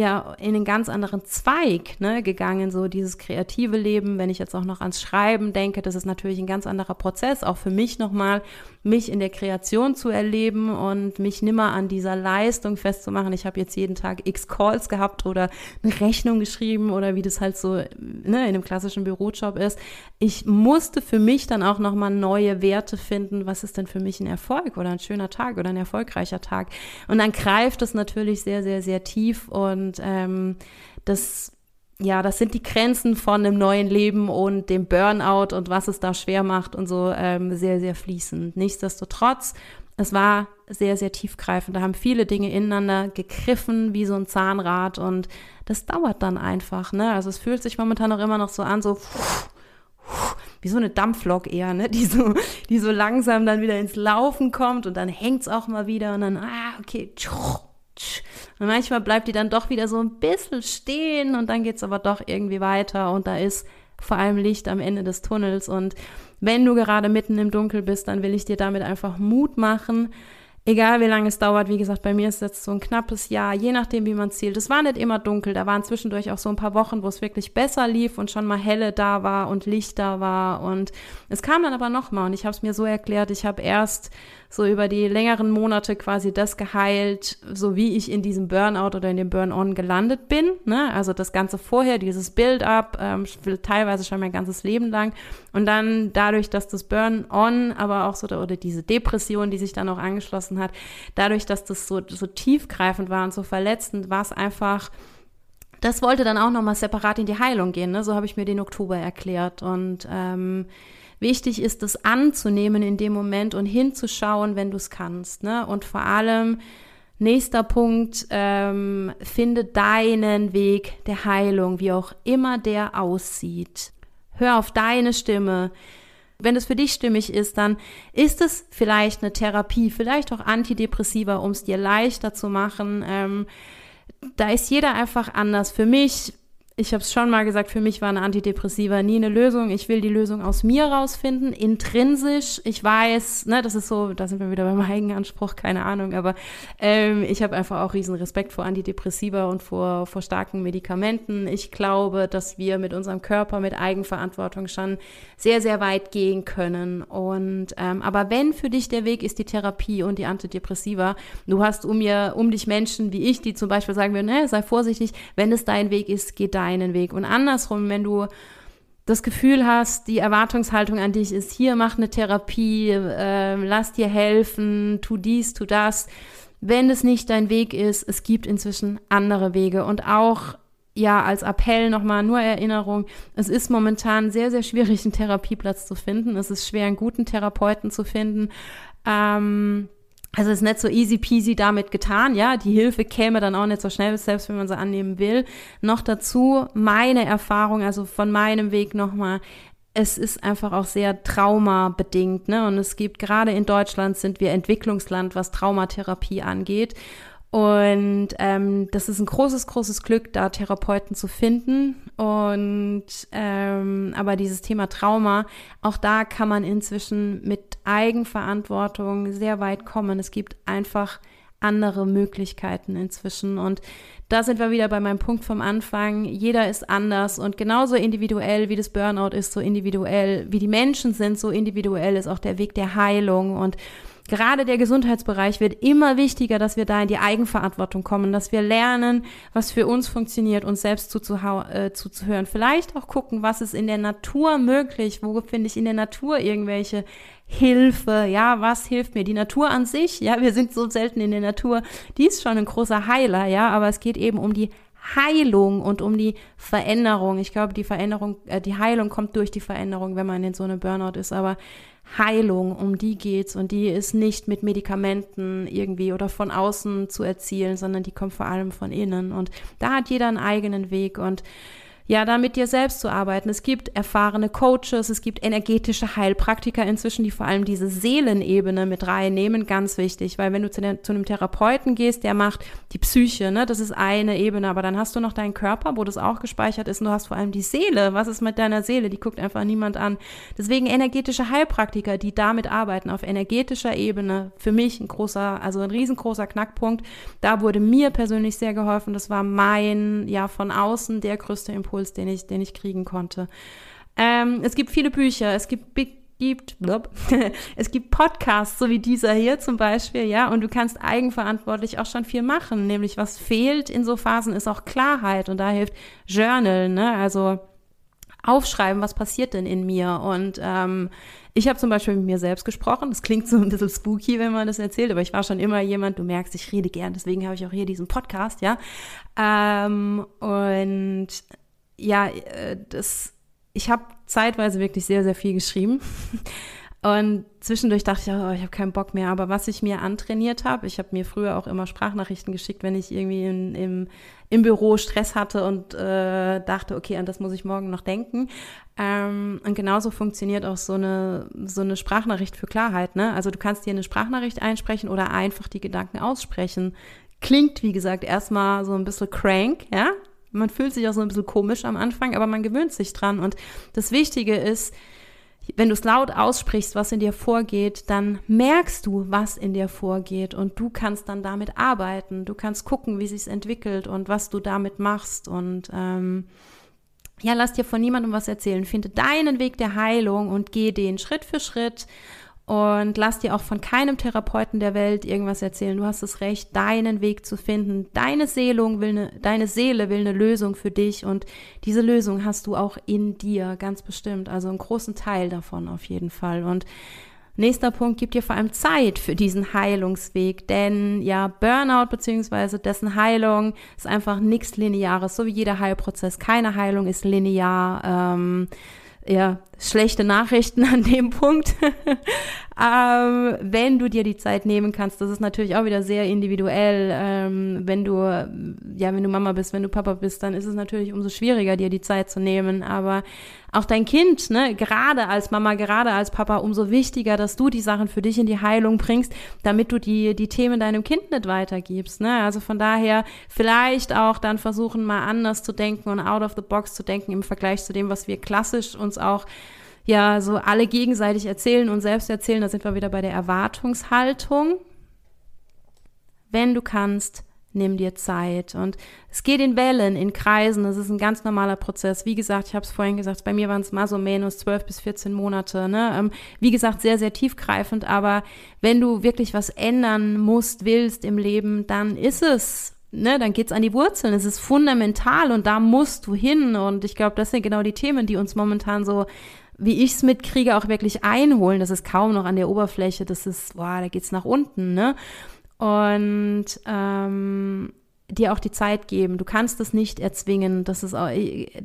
ja in einen ganz anderen Zweig ne, gegangen, so dieses kreative Leben. Wenn ich jetzt auch noch ans Schreiben denke, das ist natürlich ein ganz anderer Prozess, auch für mich nochmal, mich in der Kreation zu erleben und mich nimmer an dieser Leistung festzumachen. Ich habe jetzt jeden Tag x Calls gehabt oder eine Rechnung geschrieben oder wie das halt so ne, in einem klassischen Bürojob ist. Ich musste für mich dann auch nochmal neue Werte finden. Was ist denn für mich ein Erfolg oder ein schöner Tag oder ein erfolgreicher Tag? Und dann greift es natürlich sehr, sehr, sehr tief und ähm, das ja, das sind die Grenzen von einem neuen Leben und dem Burnout und was es da schwer macht und so ähm, sehr, sehr fließend. Nichtsdestotrotz es war sehr, sehr tiefgreifend. Da haben viele Dinge ineinander gegriffen, wie so ein Zahnrad. Und das dauert dann einfach. Ne? Also es fühlt sich momentan auch immer noch so an, so wie so eine Dampflok eher, ne? die, so, die so langsam dann wieder ins Laufen kommt und dann hängt es auch mal wieder und dann, ah, okay, und manchmal bleibt die dann doch wieder so ein bisschen stehen und dann geht es aber doch irgendwie weiter und da ist vor allem Licht am Ende des Tunnels. Und wenn du gerade mitten im Dunkel bist, dann will ich dir damit einfach Mut machen, Egal wie lange es dauert, wie gesagt, bei mir ist jetzt so ein knappes Jahr, je nachdem, wie man zielt. Es war nicht immer dunkel, da waren zwischendurch auch so ein paar Wochen, wo es wirklich besser lief und schon mal helle da war und Licht da war. Und es kam dann aber nochmal und ich habe es mir so erklärt, ich habe erst so über die längeren Monate quasi das geheilt, so wie ich in diesem Burnout oder in dem Burn-on gelandet bin. Ne? Also das Ganze vorher, dieses Build-up, ähm, teilweise schon mein ganzes Leben lang. Und dann dadurch, dass das Burn-on, aber auch so, oder diese Depression, die sich dann auch angeschlossen hat, dadurch, dass das so, so tiefgreifend war und so verletzend, war es einfach, das wollte dann auch nochmal separat in die Heilung gehen. Ne? So habe ich mir den Oktober erklärt. Und ähm, wichtig ist, das anzunehmen in dem Moment und hinzuschauen, wenn du es kannst. Ne? Und vor allem, nächster Punkt, ähm, finde deinen Weg der Heilung, wie auch immer der aussieht. Hör auf deine Stimme. Wenn es für dich stimmig ist, dann ist es vielleicht eine Therapie, vielleicht auch Antidepressiva, um es dir leichter zu machen. Ähm, da ist jeder einfach anders. Für mich ich habe es schon mal gesagt, für mich war eine Antidepressiva nie eine Lösung. Ich will die Lösung aus mir rausfinden, intrinsisch. Ich weiß, ne, das ist so, da sind wir wieder beim Eigenanspruch, keine Ahnung, aber ähm, ich habe einfach auch riesen Respekt vor Antidepressiva und vor, vor starken Medikamenten. Ich glaube, dass wir mit unserem Körper, mit Eigenverantwortung schon sehr, sehr weit gehen können. Und ähm, aber wenn für dich der Weg ist die Therapie und die Antidepressiva, du hast um mir, um dich Menschen wie ich, die zum Beispiel sagen würden, ne, sei vorsichtig, wenn es dein Weg ist, geht dein deinen Weg. Und andersrum, wenn du das Gefühl hast, die Erwartungshaltung an dich ist, hier mach eine Therapie, äh, lass dir helfen, tu dies, tu das. Wenn es nicht dein Weg ist, es gibt inzwischen andere Wege und auch ja, als Appell nochmal nur Erinnerung. Es ist momentan sehr, sehr schwierig, einen Therapieplatz zu finden. Es ist schwer, einen guten Therapeuten zu finden. Ähm, also ist nicht so easy peasy damit getan, ja. Die Hilfe käme dann auch nicht so schnell, selbst wenn man sie annehmen will. Noch dazu meine Erfahrung, also von meinem Weg nochmal, es ist einfach auch sehr traumabedingt, ne? Und es gibt gerade in Deutschland sind wir Entwicklungsland, was Traumatherapie angeht. Und ähm, das ist ein großes, großes Glück, da Therapeuten zu finden. Und ähm, aber dieses Thema Trauma, auch da kann man inzwischen mit Eigenverantwortung sehr weit kommen. Es gibt einfach andere Möglichkeiten inzwischen. Und da sind wir wieder bei meinem Punkt vom Anfang. Jeder ist anders und genauso individuell wie das Burnout ist, so individuell wie die Menschen sind, so individuell ist auch der Weg der Heilung. Und gerade der Gesundheitsbereich wird immer wichtiger, dass wir da in die Eigenverantwortung kommen, dass wir lernen, was für uns funktioniert, uns selbst äh, zuzuhören. Vielleicht auch gucken, was ist in der Natur möglich, wo finde ich in der Natur irgendwelche Hilfe, ja, was hilft mir? Die Natur an sich, ja, wir sind so selten in der Natur, die ist schon ein großer Heiler, ja, aber es geht eben um die Heilung und um die Veränderung. Ich glaube, die Veränderung, äh, die Heilung kommt durch die Veränderung, wenn man in so einem Burnout ist, aber Heilung, um die geht's. Und die ist nicht mit Medikamenten irgendwie oder von außen zu erzielen, sondern die kommt vor allem von innen. Und da hat jeder einen eigenen Weg. Und ja, da mit dir selbst zu arbeiten. Es gibt erfahrene Coaches, es gibt energetische Heilpraktiker inzwischen, die vor allem diese Seelenebene mit reinnehmen, ganz wichtig, weil wenn du zu, der, zu einem Therapeuten gehst, der macht die Psyche, ne, das ist eine Ebene, aber dann hast du noch deinen Körper, wo das auch gespeichert ist und du hast vor allem die Seele. Was ist mit deiner Seele? Die guckt einfach niemand an. Deswegen energetische Heilpraktiker, die damit arbeiten, auf energetischer Ebene, für mich ein großer, also ein riesengroßer Knackpunkt. Da wurde mir persönlich sehr geholfen. Das war mein, ja, von außen der größte Impuls Impuls, den ich, den ich kriegen konnte. Ähm, es gibt viele Bücher, es gibt gibt, blub, es gibt Podcasts, so wie dieser hier zum Beispiel, ja, und du kannst eigenverantwortlich auch schon viel machen. Nämlich, was fehlt in so Phasen, ist auch Klarheit und da hilft Journal, ne, also aufschreiben, was passiert denn in mir und ähm, ich habe zum Beispiel mit mir selbst gesprochen. Das klingt so ein bisschen spooky, wenn man das erzählt, aber ich war schon immer jemand, du merkst, ich rede gern, deswegen habe ich auch hier diesen Podcast, ja. Ähm, und ja, äh, das, ich habe zeitweise wirklich sehr, sehr viel geschrieben. Und zwischendurch dachte ich, oh, ich habe keinen Bock mehr. Aber was ich mir antrainiert habe, ich habe mir früher auch immer Sprachnachrichten geschickt, wenn ich irgendwie in, im, im Büro Stress hatte und äh, dachte, okay, an das muss ich morgen noch denken. Ähm, und genauso funktioniert auch so eine, so eine Sprachnachricht für Klarheit. Ne? Also du kannst dir eine Sprachnachricht einsprechen oder einfach die Gedanken aussprechen. Klingt, wie gesagt, erstmal so ein bisschen crank, ja. Man fühlt sich auch so ein bisschen komisch am Anfang, aber man gewöhnt sich dran. Und das Wichtige ist, wenn du es laut aussprichst, was in dir vorgeht, dann merkst du, was in dir vorgeht und du kannst dann damit arbeiten. Du kannst gucken, wie sich entwickelt und was du damit machst und ähm, ja, lass dir von niemandem was erzählen. Finde deinen Weg der Heilung und geh den Schritt für Schritt und lass dir auch von keinem Therapeuten der Welt irgendwas erzählen. Du hast das Recht, deinen Weg zu finden. Deine Seele will eine, deine Seele will eine Lösung für dich und diese Lösung hast du auch in dir, ganz bestimmt. Also einen großen Teil davon auf jeden Fall. Und Nächster Punkt, gib dir vor allem Zeit für diesen Heilungsweg, denn ja, Burnout beziehungsweise dessen Heilung ist einfach nichts Lineares, so wie jeder Heilprozess. Keine Heilung ist linear. Ähm, ja, schlechte Nachrichten an dem Punkt. ähm, wenn du dir die Zeit nehmen kannst, das ist natürlich auch wieder sehr individuell. Ähm, wenn du, ja, wenn du Mama bist, wenn du Papa bist, dann ist es natürlich umso schwieriger, dir die Zeit zu nehmen. Aber auch dein Kind, ne, gerade als Mama, gerade als Papa, umso wichtiger, dass du die Sachen für dich in die Heilung bringst, damit du die, die Themen deinem Kind nicht weitergibst. Ne? Also von daher vielleicht auch dann versuchen, mal anders zu denken und out of the box zu denken im Vergleich zu dem, was wir klassisch uns auch ja so alle gegenseitig erzählen und selbst erzählen, da sind wir wieder bei der Erwartungshaltung. Wenn du kannst, nimm dir Zeit. Und es geht in Wellen, in Kreisen, das ist ein ganz normaler Prozess. Wie gesagt, ich habe es vorhin gesagt, bei mir waren es mal so menos 12 bis 14 Monate. Ne? Ähm, wie gesagt, sehr, sehr tiefgreifend, aber wenn du wirklich was ändern musst, willst im Leben, dann ist es Ne, dann geht's an die Wurzeln. Es ist fundamental und da musst du hin. Und ich glaube, das sind genau die Themen, die uns momentan so wie ich es mitkriege, auch wirklich einholen. Das ist kaum noch an der Oberfläche. Das ist, boah, da geht's nach unten, ne? Und ähm, dir auch die Zeit geben. Du kannst es nicht erzwingen. Das ist auch,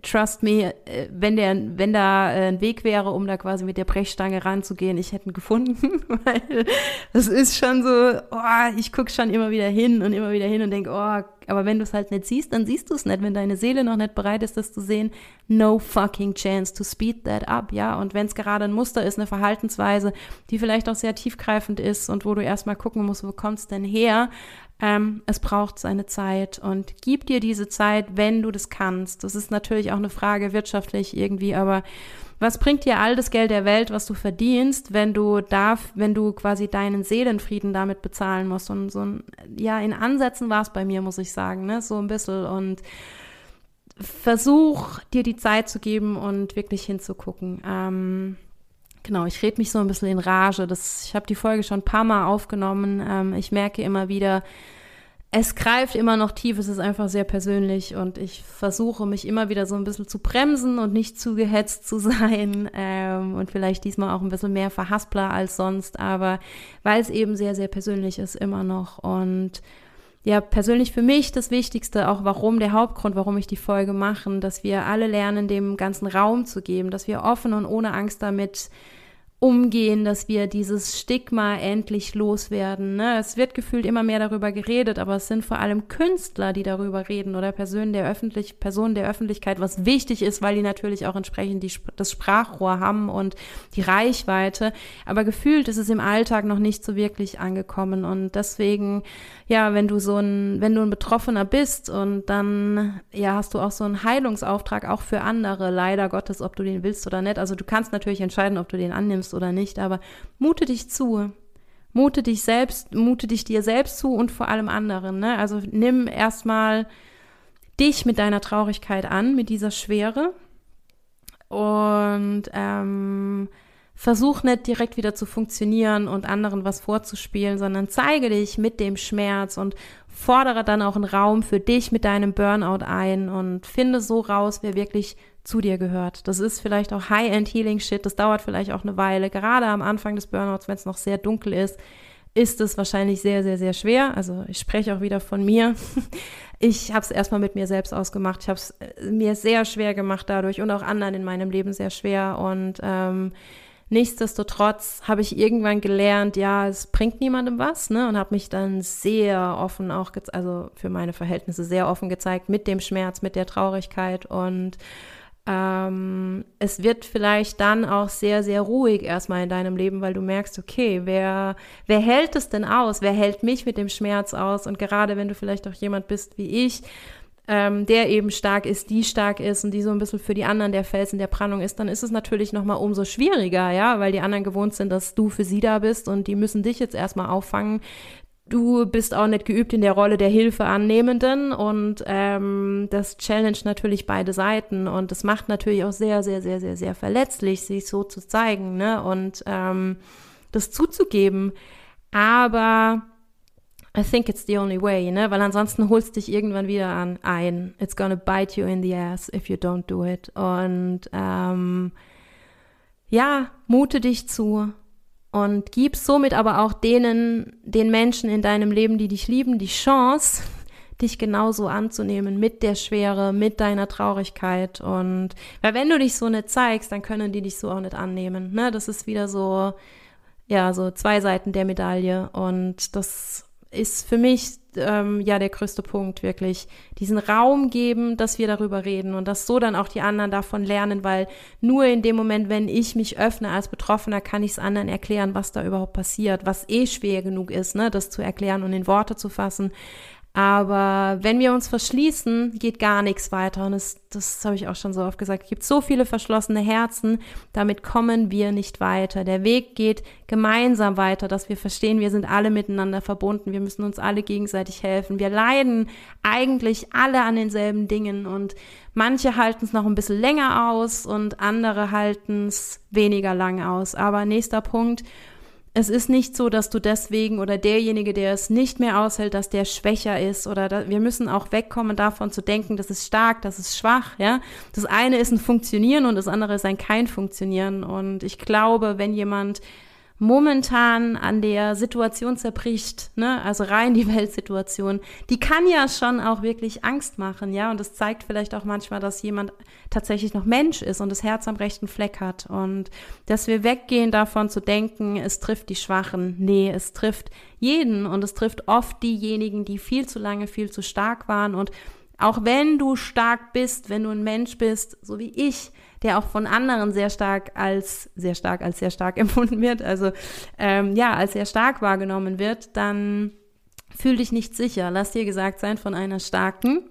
trust me, äh, wenn der, wenn da äh, ein Weg wäre, um da quasi mit der Brechstange ranzugehen, ich hätte ihn gefunden, weil das ist schon so, oh, ich gucke schon immer wieder hin und immer wieder hin und denke, oh, aber wenn du es halt nicht siehst, dann siehst du es nicht. Wenn deine Seele noch nicht bereit ist, das zu sehen, no fucking chance to speed that up, ja. Und wenn es gerade ein Muster ist, eine Verhaltensweise, die vielleicht auch sehr tiefgreifend ist und wo du erstmal gucken musst, wo kommt es denn her, ähm, es braucht seine Zeit und gib dir diese Zeit, wenn du das kannst. Das ist natürlich auch eine Frage wirtschaftlich irgendwie, aber was bringt dir all das Geld der Welt, was du verdienst, wenn du darf, wenn du quasi deinen Seelenfrieden damit bezahlen musst? Und so ein, ja, in Ansätzen war es bei mir, muss ich sagen, ne, so ein bisschen und versuch dir die Zeit zu geben und wirklich hinzugucken. Ähm, Genau, ich rede mich so ein bisschen in Rage. Das, ich habe die Folge schon ein paar Mal aufgenommen. Ähm, ich merke immer wieder, es greift immer noch tief, es ist einfach sehr persönlich und ich versuche mich immer wieder so ein bisschen zu bremsen und nicht zu gehetzt zu sein ähm, und vielleicht diesmal auch ein bisschen mehr verhaspler als sonst, aber weil es eben sehr, sehr persönlich ist immer noch und ja, persönlich für mich das Wichtigste, auch warum, der Hauptgrund, warum ich die Folge mache, dass wir alle lernen, dem ganzen Raum zu geben, dass wir offen und ohne Angst damit umgehen, dass wir dieses Stigma endlich loswerden. Ne? Es wird gefühlt immer mehr darüber geredet, aber es sind vor allem Künstler, die darüber reden oder Personen der, Öffentlich Personen der Öffentlichkeit, was wichtig ist, weil die natürlich auch entsprechend die, das Sprachrohr haben und die Reichweite. Aber gefühlt ist es im Alltag noch nicht so wirklich angekommen und deswegen, ja, wenn du so ein, wenn du ein Betroffener bist und dann, ja, hast du auch so einen Heilungsauftrag auch für andere, leider Gottes, ob du den willst oder nicht. Also du kannst natürlich entscheiden, ob du den annimmst nimmst oder nicht, aber mute dich zu. Mute dich selbst, mute dich dir selbst zu und vor allem anderen. Ne? Also nimm erstmal dich mit deiner Traurigkeit an, mit dieser Schwere und ähm, versuch nicht direkt wieder zu funktionieren und anderen was vorzuspielen, sondern zeige dich mit dem Schmerz und fordere dann auch einen Raum für dich mit deinem Burnout ein und finde so raus, wer wirklich zu dir gehört. Das ist vielleicht auch High-End-Healing-Shit, das dauert vielleicht auch eine Weile. Gerade am Anfang des Burnouts, wenn es noch sehr dunkel ist, ist es wahrscheinlich sehr, sehr, sehr schwer. Also ich spreche auch wieder von mir. Ich habe es erstmal mit mir selbst ausgemacht. Ich habe es äh, mir sehr schwer gemacht dadurch und auch anderen in meinem Leben sehr schwer. Und ähm, Nichtsdestotrotz habe ich irgendwann gelernt, ja, es bringt niemandem was, ne? Und habe mich dann sehr offen auch, also für meine Verhältnisse sehr offen gezeigt mit dem Schmerz, mit der Traurigkeit und ähm, es wird vielleicht dann auch sehr, sehr ruhig erstmal in deinem Leben, weil du merkst, okay, wer, wer hält es denn aus? Wer hält mich mit dem Schmerz aus? Und gerade wenn du vielleicht auch jemand bist wie ich, ähm, der eben stark ist, die stark ist und die so ein bisschen für die anderen der Felsen der Brandung ist, dann ist es natürlich nochmal umso schwieriger, ja, weil die anderen gewohnt sind, dass du für sie da bist und die müssen dich jetzt erstmal auffangen. Du bist auch nicht geübt in der Rolle der Hilfeannehmenden und ähm, das challenge natürlich beide Seiten und das macht natürlich auch sehr, sehr, sehr, sehr, sehr verletzlich, sich so zu zeigen ne? und ähm, das zuzugeben. Aber I think it's the only way, ne? Weil ansonsten holst dich irgendwann wieder an ein. It's gonna bite you in the ass if you don't do it. Und ähm, ja, mute dich zu und gib somit aber auch denen, den Menschen in deinem Leben, die dich lieben, die Chance, dich genauso anzunehmen mit der Schwere, mit deiner Traurigkeit. Und weil wenn du dich so nicht zeigst, dann können die dich so auch nicht annehmen. Ne? Das ist wieder so, ja, so zwei Seiten der Medaille. Und das ist für mich ähm, ja der größte Punkt, wirklich diesen Raum geben, dass wir darüber reden und dass so dann auch die anderen davon lernen, weil nur in dem Moment, wenn ich mich öffne als Betroffener, kann ich es anderen erklären, was da überhaupt passiert, was eh schwer genug ist, ne, das zu erklären und in Worte zu fassen. Aber wenn wir uns verschließen, geht gar nichts weiter. Und das, das habe ich auch schon so oft gesagt. Es gibt so viele verschlossene Herzen, damit kommen wir nicht weiter. Der Weg geht gemeinsam weiter, dass wir verstehen, wir sind alle miteinander verbunden. Wir müssen uns alle gegenseitig helfen. Wir leiden eigentlich alle an denselben Dingen. Und manche halten es noch ein bisschen länger aus und andere halten es weniger lang aus. Aber nächster Punkt es ist nicht so, dass du deswegen oder derjenige, der es nicht mehr aushält, dass der schwächer ist oder da, wir müssen auch wegkommen davon zu denken, das ist stark, das ist schwach, ja. Das eine ist ein Funktionieren und das andere ist ein kein Funktionieren und ich glaube, wenn jemand momentan an der Situation zerbricht, ne, also rein die Weltsituation, die kann ja schon auch wirklich Angst machen, ja, und das zeigt vielleicht auch manchmal, dass jemand tatsächlich noch Mensch ist und das Herz am rechten Fleck hat. Und dass wir weggehen davon zu denken, es trifft die Schwachen. Nee, es trifft jeden. Und es trifft oft diejenigen, die viel zu lange viel zu stark waren. Und auch wenn du stark bist, wenn du ein Mensch bist, so wie ich, der auch von anderen sehr stark als sehr stark als sehr stark empfunden wird, also ähm, ja, als sehr stark wahrgenommen wird, dann fühl dich nicht sicher. Lass dir gesagt sein von einer starken.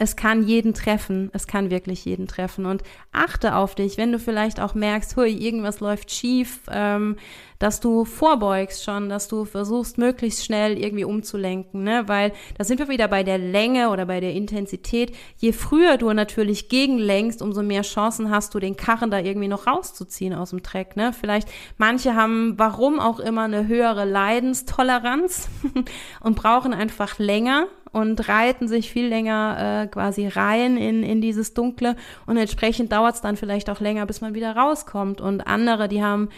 Es kann jeden treffen. Es kann wirklich jeden treffen. Und achte auf dich, wenn du vielleicht auch merkst, hui, irgendwas läuft schief, ähm, dass du vorbeugst schon, dass du versuchst, möglichst schnell irgendwie umzulenken, ne? Weil da sind wir wieder bei der Länge oder bei der Intensität. Je früher du natürlich gegenlenkst, umso mehr Chancen hast du, den Karren da irgendwie noch rauszuziehen aus dem Dreck, ne? Vielleicht manche haben, warum auch immer, eine höhere Leidenstoleranz und brauchen einfach länger und reiten sich viel länger äh, quasi rein in, in dieses Dunkle und entsprechend dauert es dann vielleicht auch länger, bis man wieder rauskommt. Und andere, die haben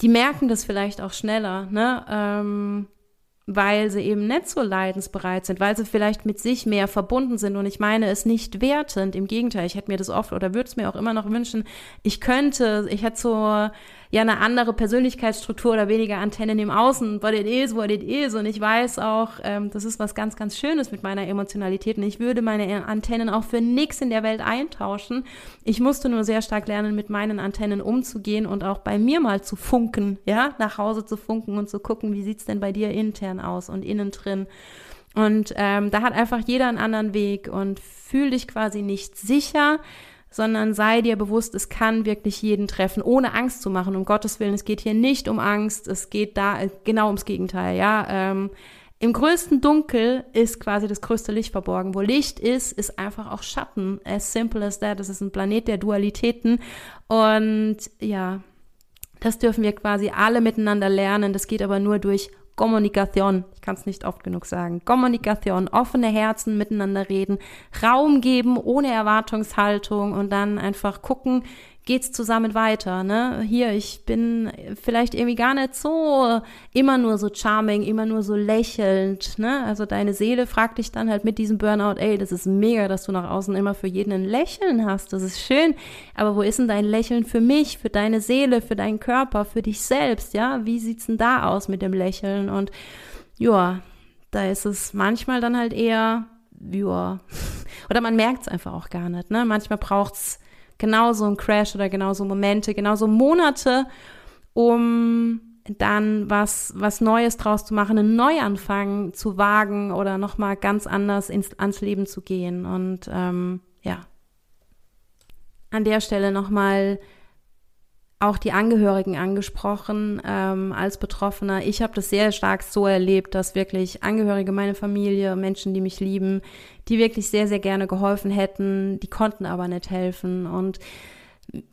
die merken das vielleicht auch schneller, ne? Ähm, weil sie eben nicht so leidensbereit sind, weil sie vielleicht mit sich mehr verbunden sind. Und ich meine es nicht wertend. Im Gegenteil, ich hätte mir das oft oder würde es mir auch immer noch wünschen, ich könnte, ich hätte so ja eine andere Persönlichkeitsstruktur oder weniger Antennen im Außen, what it is, what it is. Und ich weiß auch, ähm, das ist was ganz, ganz Schönes mit meiner Emotionalität. Und ich würde meine Antennen auch für nichts in der Welt eintauschen. Ich musste nur sehr stark lernen, mit meinen Antennen umzugehen und auch bei mir mal zu funken, ja, nach Hause zu funken und zu gucken, wie sieht's denn bei dir intern aus und innen drin. Und ähm, da hat einfach jeder einen anderen Weg und fühl dich quasi nicht sicher, sondern sei dir bewusst, es kann wirklich jeden treffen, ohne Angst zu machen. Um Gottes Willen, es geht hier nicht um Angst, es geht da genau ums Gegenteil, ja. Ähm, Im größten Dunkel ist quasi das größte Licht verborgen. Wo Licht ist, ist einfach auch Schatten. As simple as that. Das ist ein Planet der Dualitäten. Und ja, das dürfen wir quasi alle miteinander lernen. Das geht aber nur durch Kommunikation, ich kann es nicht oft genug sagen, Kommunikation, offene Herzen miteinander reden, Raum geben ohne Erwartungshaltung und dann einfach gucken, geht's zusammen weiter, ne? Hier, ich bin vielleicht irgendwie gar nicht so immer nur so charming, immer nur so lächelnd, ne? Also deine Seele fragt dich dann halt mit diesem Burnout, ey, das ist mega, dass du nach außen immer für jeden ein Lächeln hast, das ist schön, aber wo ist denn dein Lächeln für mich, für deine Seele, für deinen Körper, für dich selbst, ja? Wie sieht's denn da aus mit dem Lächeln? Und ja, da ist es manchmal dann halt eher, ja, oder man merkt es einfach auch gar nicht, ne? Manchmal braucht's genauso ein Crash oder genauso Momente, genauso Monate, um dann was, was Neues draus zu machen, einen Neuanfang zu wagen oder nochmal ganz anders ins, ans Leben zu gehen. Und ähm, ja, an der Stelle nochmal auch die Angehörigen angesprochen ähm, als Betroffener. Ich habe das sehr stark so erlebt, dass wirklich Angehörige, meine Familie, Menschen, die mich lieben, die wirklich sehr, sehr gerne geholfen hätten, die konnten aber nicht helfen. Und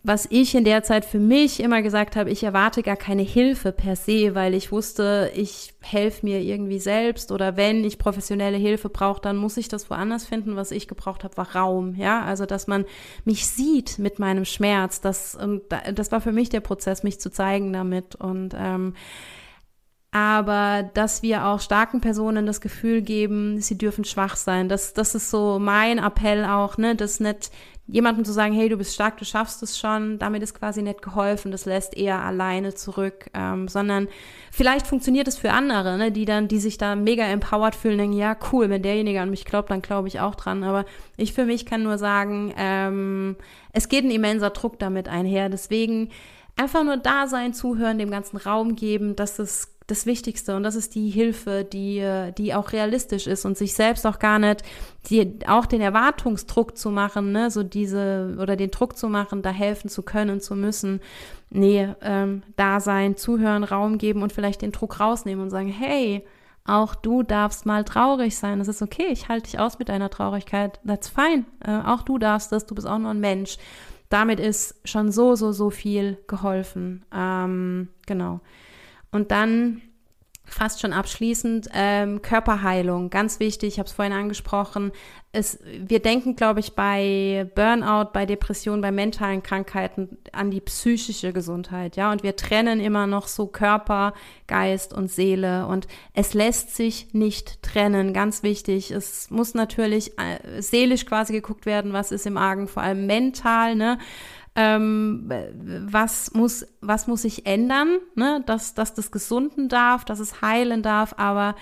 was ich in der Zeit für mich immer gesagt habe, ich erwarte gar keine Hilfe per se, weil ich wusste, ich helfe mir irgendwie selbst oder wenn ich professionelle Hilfe brauche, dann muss ich das woanders finden. Was ich gebraucht habe, war Raum, ja, also dass man mich sieht mit meinem Schmerz. Das und das war für mich der Prozess, mich zu zeigen damit und ähm, aber dass wir auch starken Personen das Gefühl geben, sie dürfen schwach sein. Das, das ist so mein Appell auch, ne, das nicht jemandem zu sagen, hey, du bist stark, du schaffst es schon, damit ist quasi nicht geholfen, das lässt eher alleine zurück, ähm, sondern vielleicht funktioniert es für andere, ne, die dann, die sich da mega empowered fühlen, denken, ja, cool, wenn derjenige an mich glaubt, dann glaube ich auch dran, aber ich für mich kann nur sagen, ähm, es geht ein immenser Druck damit einher, deswegen einfach nur da sein, zuhören, dem ganzen Raum geben, dass es das Wichtigste und das ist die Hilfe, die, die auch realistisch ist und sich selbst auch gar nicht, die, auch den Erwartungsdruck zu machen, ne, so diese, oder den Druck zu machen, da helfen zu können, zu müssen. Nee, ähm, da sein, zuhören, Raum geben und vielleicht den Druck rausnehmen und sagen, hey, auch du darfst mal traurig sein. Das ist okay, ich halte dich aus mit deiner Traurigkeit. That's fine. Äh, auch du darfst das, du bist auch nur ein Mensch. Damit ist schon so, so, so viel geholfen. Ähm, genau. Und dann fast schon abschließend, ähm, Körperheilung, ganz wichtig, ich habe es vorhin angesprochen. Es, wir denken, glaube ich, bei Burnout, bei Depressionen, bei mentalen Krankheiten an die psychische Gesundheit, ja, und wir trennen immer noch so Körper, Geist und Seele und es lässt sich nicht trennen, ganz wichtig. Es muss natürlich äh, seelisch quasi geguckt werden, was ist im Argen, vor allem mental, ne? Ähm, was muss, was muss sich ändern, ne? dass, dass das gesunden darf, dass es heilen darf, aber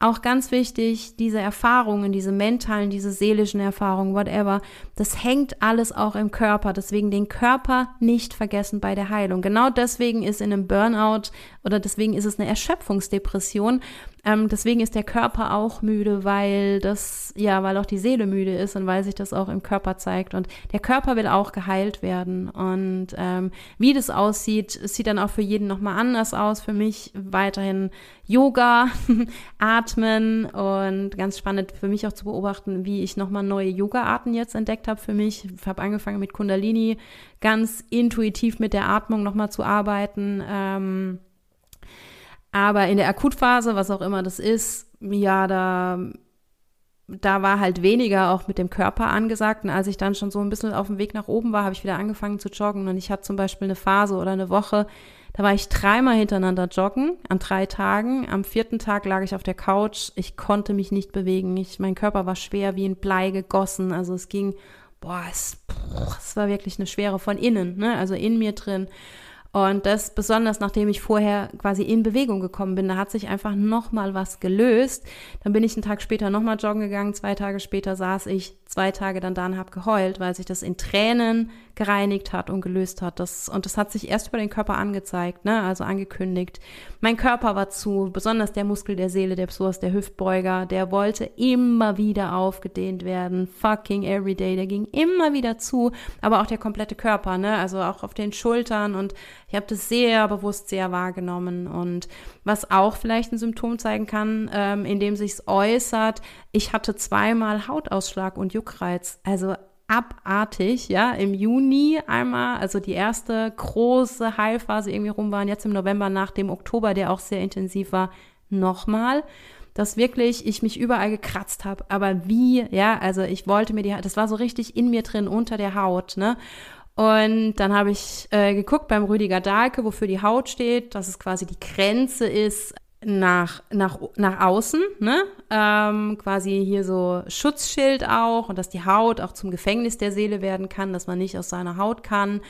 auch ganz wichtig, diese Erfahrungen, diese mentalen, diese seelischen Erfahrungen, whatever, das hängt alles auch im Körper. Deswegen den Körper nicht vergessen bei der Heilung. Genau deswegen ist in einem Burnout oder deswegen ist es eine Erschöpfungsdepression, ähm, deswegen ist der Körper auch müde, weil das, ja, weil auch die Seele müde ist und weil sich das auch im Körper zeigt. Und der Körper will auch geheilt werden. Und ähm, wie das aussieht, sieht dann auch für jeden nochmal anders aus. Für mich weiterhin Yoga, Atmen und ganz spannend für mich auch zu beobachten, wie ich nochmal neue Yoga-Arten jetzt entdeckt habe für mich. Ich habe angefangen mit Kundalini, ganz intuitiv mit der Atmung nochmal zu arbeiten. Ähm, aber in der Akutphase, was auch immer das ist, ja, da, da war halt weniger auch mit dem Körper angesagt. Und als ich dann schon so ein bisschen auf dem Weg nach oben war, habe ich wieder angefangen zu joggen. Und ich hatte zum Beispiel eine Phase oder eine Woche, da war ich dreimal hintereinander joggen an drei Tagen. Am vierten Tag lag ich auf der Couch. Ich konnte mich nicht bewegen. Ich, mein Körper war schwer wie ein Blei gegossen. Also es ging, boah, es, es war wirklich eine Schwere von innen, ne? also in mir drin. Und das besonders, nachdem ich vorher quasi in Bewegung gekommen bin, da hat sich einfach nochmal was gelöst. Dann bin ich einen Tag später nochmal joggen gegangen, zwei Tage später saß ich zwei Tage dann da und habe geheult, weil sich das in Tränen gereinigt hat und gelöst hat. Das, und das hat sich erst über den Körper angezeigt, ne? also angekündigt. Mein Körper war zu, besonders der Muskel der Seele, der Psoas, der Hüftbeuger, der wollte immer wieder aufgedehnt werden. Fucking everyday, der ging immer wieder zu, aber auch der komplette Körper, ne? also auch auf den Schultern und ich habe das sehr bewusst sehr wahrgenommen und was auch vielleicht ein Symptom zeigen kann, ähm, indem sich's äußert. Ich hatte zweimal Hautausschlag und Juckreiz, also abartig, ja, im Juni einmal, also die erste große Heilphase irgendwie rum waren, jetzt im November nach dem Oktober, der auch sehr intensiv war, nochmal dass wirklich ich mich überall gekratzt habe, aber wie, ja, also ich wollte mir die, das war so richtig in mir drin unter der Haut, ne? Und dann habe ich äh, geguckt beim Rüdiger Dahlke, wofür die Haut steht, dass es quasi die Grenze ist nach, nach, nach außen, ne? Ähm, quasi hier so Schutzschild auch und dass die Haut auch zum Gefängnis der Seele werden kann, dass man nicht aus seiner Haut kann.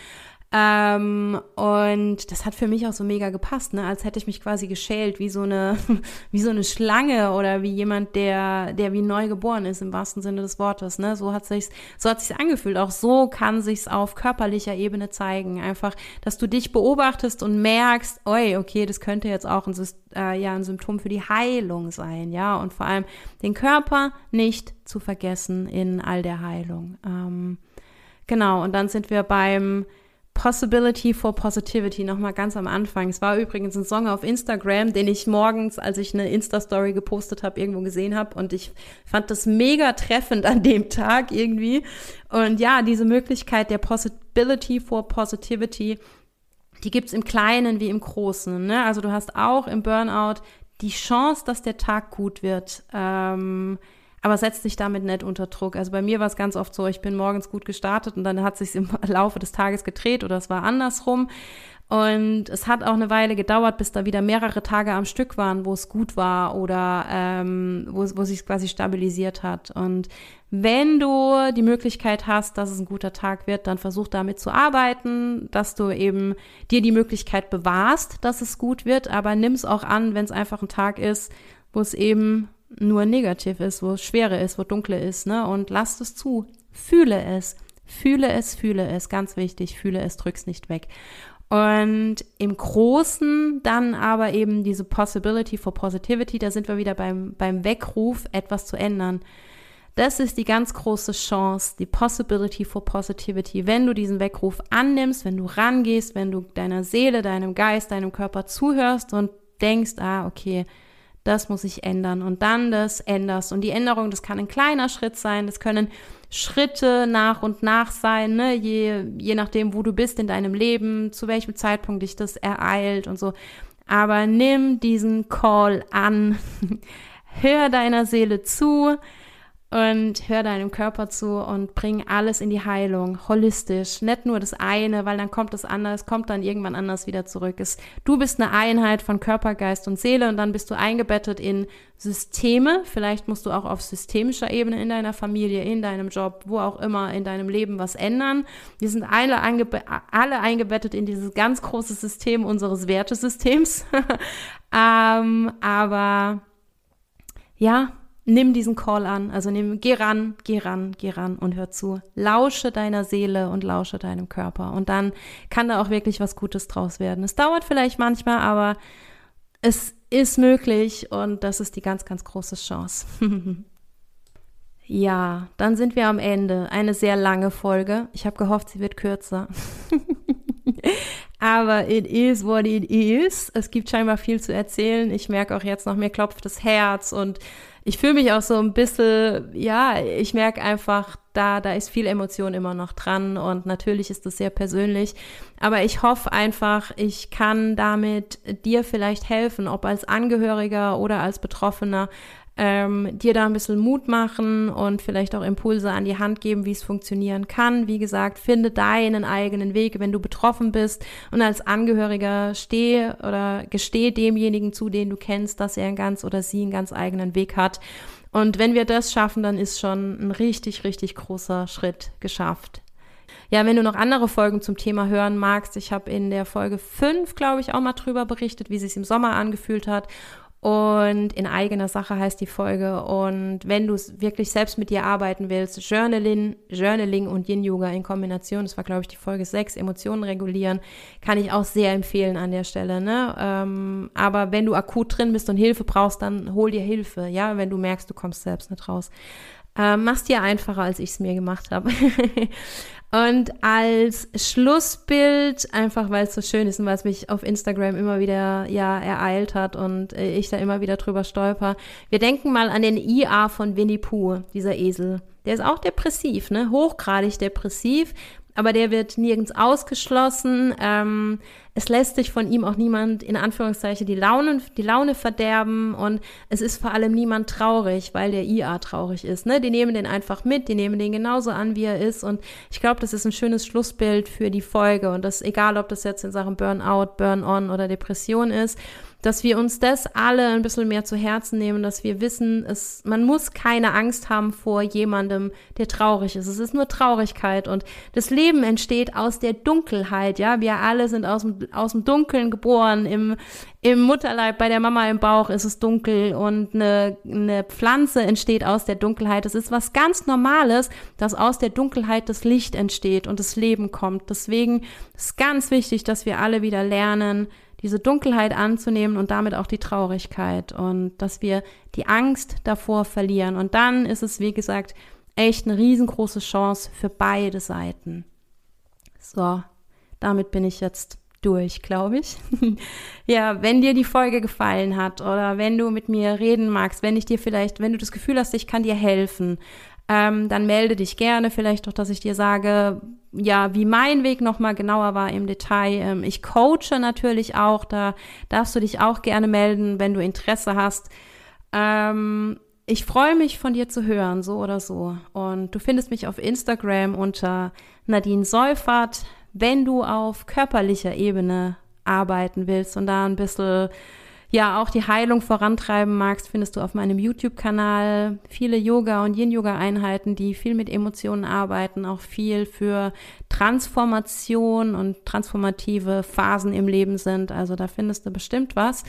Ähm, und das hat für mich auch so mega gepasst, ne? als hätte ich mich quasi geschält, wie so eine, wie so eine Schlange oder wie jemand, der, der wie neu geboren ist, im wahrsten Sinne des Wortes. Ne? So hat sich's, so hat sich's angefühlt. Auch so kann sich's auf körperlicher Ebene zeigen. Einfach, dass du dich beobachtest und merkst, oi, okay, das könnte jetzt auch ein, äh, ja, ein Symptom für die Heilung sein, ja. Und vor allem den Körper nicht zu vergessen in all der Heilung. Ähm, genau, und dann sind wir beim Possibility for Positivity nochmal ganz am Anfang. Es war übrigens ein Song auf Instagram, den ich morgens, als ich eine Insta-Story gepostet habe, irgendwo gesehen habe. Und ich fand das mega treffend an dem Tag irgendwie. Und ja, diese Möglichkeit der Possibility for Positivity, die gibt's im Kleinen wie im Großen. Ne? Also du hast auch im Burnout die Chance, dass der Tag gut wird. Ähm, aber setzt dich damit nicht unter Druck. Also bei mir war es ganz oft so, ich bin morgens gut gestartet und dann hat sich im Laufe des Tages gedreht oder es war andersrum. Und es hat auch eine Weile gedauert, bis da wieder mehrere Tage am Stück waren, wo es gut war oder ähm, wo, wo sich quasi stabilisiert hat. Und wenn du die Möglichkeit hast, dass es ein guter Tag wird, dann versuch damit zu arbeiten, dass du eben dir die Möglichkeit bewahrst, dass es gut wird, aber nimm es auch an, wenn es einfach ein Tag ist, wo es eben nur negativ ist, wo es schwerer ist, wo dunkler ist, ne? Und lasst es zu. Fühle es. Fühle es, fühle es. Ganz wichtig. Fühle es, drück's nicht weg. Und im Großen dann aber eben diese Possibility for Positivity, da sind wir wieder beim, beim Weckruf, etwas zu ändern. Das ist die ganz große Chance, die Possibility for Positivity. Wenn du diesen Weckruf annimmst, wenn du rangehst, wenn du deiner Seele, deinem Geist, deinem Körper zuhörst und denkst, ah, okay, das muss sich ändern und dann das änderst. Und die Änderung, das kann ein kleiner Schritt sein, das können Schritte nach und nach sein, ne? je, je nachdem, wo du bist in deinem Leben, zu welchem Zeitpunkt dich das ereilt und so. Aber nimm diesen Call an, hör deiner Seele zu, und hör deinem Körper zu und bring alles in die Heilung, holistisch, nicht nur das eine, weil dann kommt das anders, kommt dann irgendwann anders wieder zurück. Es, du bist eine Einheit von Körper, Geist und Seele und dann bist du eingebettet in Systeme. Vielleicht musst du auch auf systemischer Ebene in deiner Familie, in deinem Job, wo auch immer in deinem Leben was ändern. Wir sind alle, eingebe alle eingebettet in dieses ganz große System unseres Wertesystems. ähm, aber ja, nimm diesen Call an, also nimm, geh ran, geh ran, geh ran und hör zu. Lausche deiner Seele und lausche deinem Körper. Und dann kann da auch wirklich was Gutes draus werden. Es dauert vielleicht manchmal, aber es ist möglich und das ist die ganz, ganz große Chance. ja, dann sind wir am Ende. Eine sehr lange Folge. Ich habe gehofft, sie wird kürzer. Aber it is what it is. Es gibt scheinbar viel zu erzählen. Ich merke auch jetzt noch, mir klopft das Herz und ich fühle mich auch so ein bisschen, ja, ich merke einfach, da, da ist viel Emotion immer noch dran und natürlich ist das sehr persönlich. Aber ich hoffe einfach, ich kann damit dir vielleicht helfen, ob als Angehöriger oder als Betroffener, ähm, dir da ein bisschen Mut machen und vielleicht auch Impulse an die Hand geben, wie es funktionieren kann. Wie gesagt, finde deinen eigenen Weg, wenn du betroffen bist und als Angehöriger steh oder gesteh demjenigen zu, den du kennst, dass er einen ganz oder sie einen ganz eigenen Weg hat. Und wenn wir das schaffen, dann ist schon ein richtig, richtig großer Schritt geschafft. Ja, wenn du noch andere Folgen zum Thema hören magst, ich habe in der Folge 5, glaube ich, auch mal drüber berichtet, wie es sich im Sommer angefühlt hat. Und in eigener Sache heißt die Folge. Und wenn du wirklich selbst mit dir arbeiten willst, Journaling, Journaling und Yin-Yoga in Kombination, das war, glaube ich, die Folge 6, Emotionen regulieren, kann ich auch sehr empfehlen an der Stelle. Ne? Ähm, aber wenn du akut drin bist und Hilfe brauchst, dann hol dir Hilfe, ja, wenn du merkst, du kommst selbst nicht raus. Ähm, mach's dir einfacher, als ich es mir gemacht habe. Und als Schlussbild, einfach weil es so schön ist und weil es mich auf Instagram immer wieder ja ereilt hat und äh, ich da immer wieder drüber stolper. Wir denken mal an den IA von Winnie Pooh, dieser Esel. Der ist auch depressiv, ne? Hochgradig depressiv, aber der wird nirgends ausgeschlossen. Ähm, es lässt sich von ihm auch niemand in Anführungszeichen die Laune, die Laune verderben und es ist vor allem niemand traurig, weil der IA traurig ist. Ne? Die nehmen den einfach mit, die nehmen den genauso an, wie er ist und ich glaube, das ist ein schönes Schlussbild für die Folge und das egal, ob das jetzt in Sachen Burnout, Burn-on oder Depression ist dass wir uns das alle ein bisschen mehr zu Herzen nehmen, dass wir wissen, es, man muss keine Angst haben vor jemandem, der traurig ist. Es ist nur Traurigkeit und das Leben entsteht aus der Dunkelheit, ja. Wir alle sind aus dem, aus dem Dunkeln geboren. Im, im Mutterleib bei der Mama im Bauch ist es dunkel und eine, eine Pflanze entsteht aus der Dunkelheit. Es ist was ganz Normales, dass aus der Dunkelheit das Licht entsteht und das Leben kommt. Deswegen ist ganz wichtig, dass wir alle wieder lernen, diese Dunkelheit anzunehmen und damit auch die Traurigkeit und dass wir die Angst davor verlieren. Und dann ist es, wie gesagt, echt eine riesengroße Chance für beide Seiten. So, damit bin ich jetzt durch, glaube ich. ja, wenn dir die Folge gefallen hat oder wenn du mit mir reden magst, wenn ich dir vielleicht, wenn du das Gefühl hast, ich kann dir helfen, ähm, dann melde dich gerne. Vielleicht auch, dass ich dir sage, ja, wie mein Weg nochmal genauer war im Detail. Ähm, ich coache natürlich auch, da darfst du dich auch gerne melden, wenn du Interesse hast. Ähm, ich freue mich von dir zu hören, so oder so. Und du findest mich auf Instagram unter Nadine Seufert, wenn du auf körperlicher Ebene arbeiten willst und da ein bisschen ja auch die Heilung vorantreiben magst, findest du auf meinem YouTube-Kanal viele Yoga- und Yin-Yoga-Einheiten, die viel mit Emotionen arbeiten, auch viel für Transformation und transformative Phasen im Leben sind. Also da findest du bestimmt was.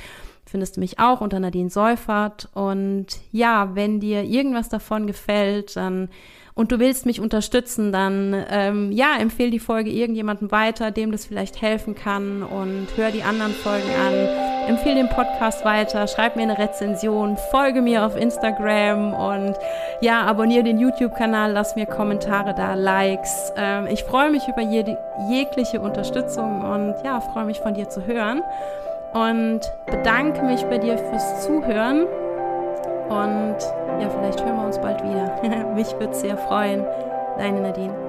Findest du mich auch unter Nadine Seufert. Und ja, wenn dir irgendwas davon gefällt, dann und du willst mich unterstützen, dann ähm, ja, empfehle die Folge irgendjemandem weiter, dem das vielleicht helfen kann und hör die anderen Folgen an. Empfehle den Podcast weiter, schreib mir eine Rezension, folge mir auf Instagram und ja, abonniere den YouTube-Kanal, lass mir Kommentare da, Likes. Ähm, ich freue mich über jede, jegliche Unterstützung und ja, freue mich von dir zu hören und bedanke mich bei dir fürs Zuhören. Und ja, vielleicht hören wir uns bald wieder. Mich würde es sehr freuen. Deine Nadine.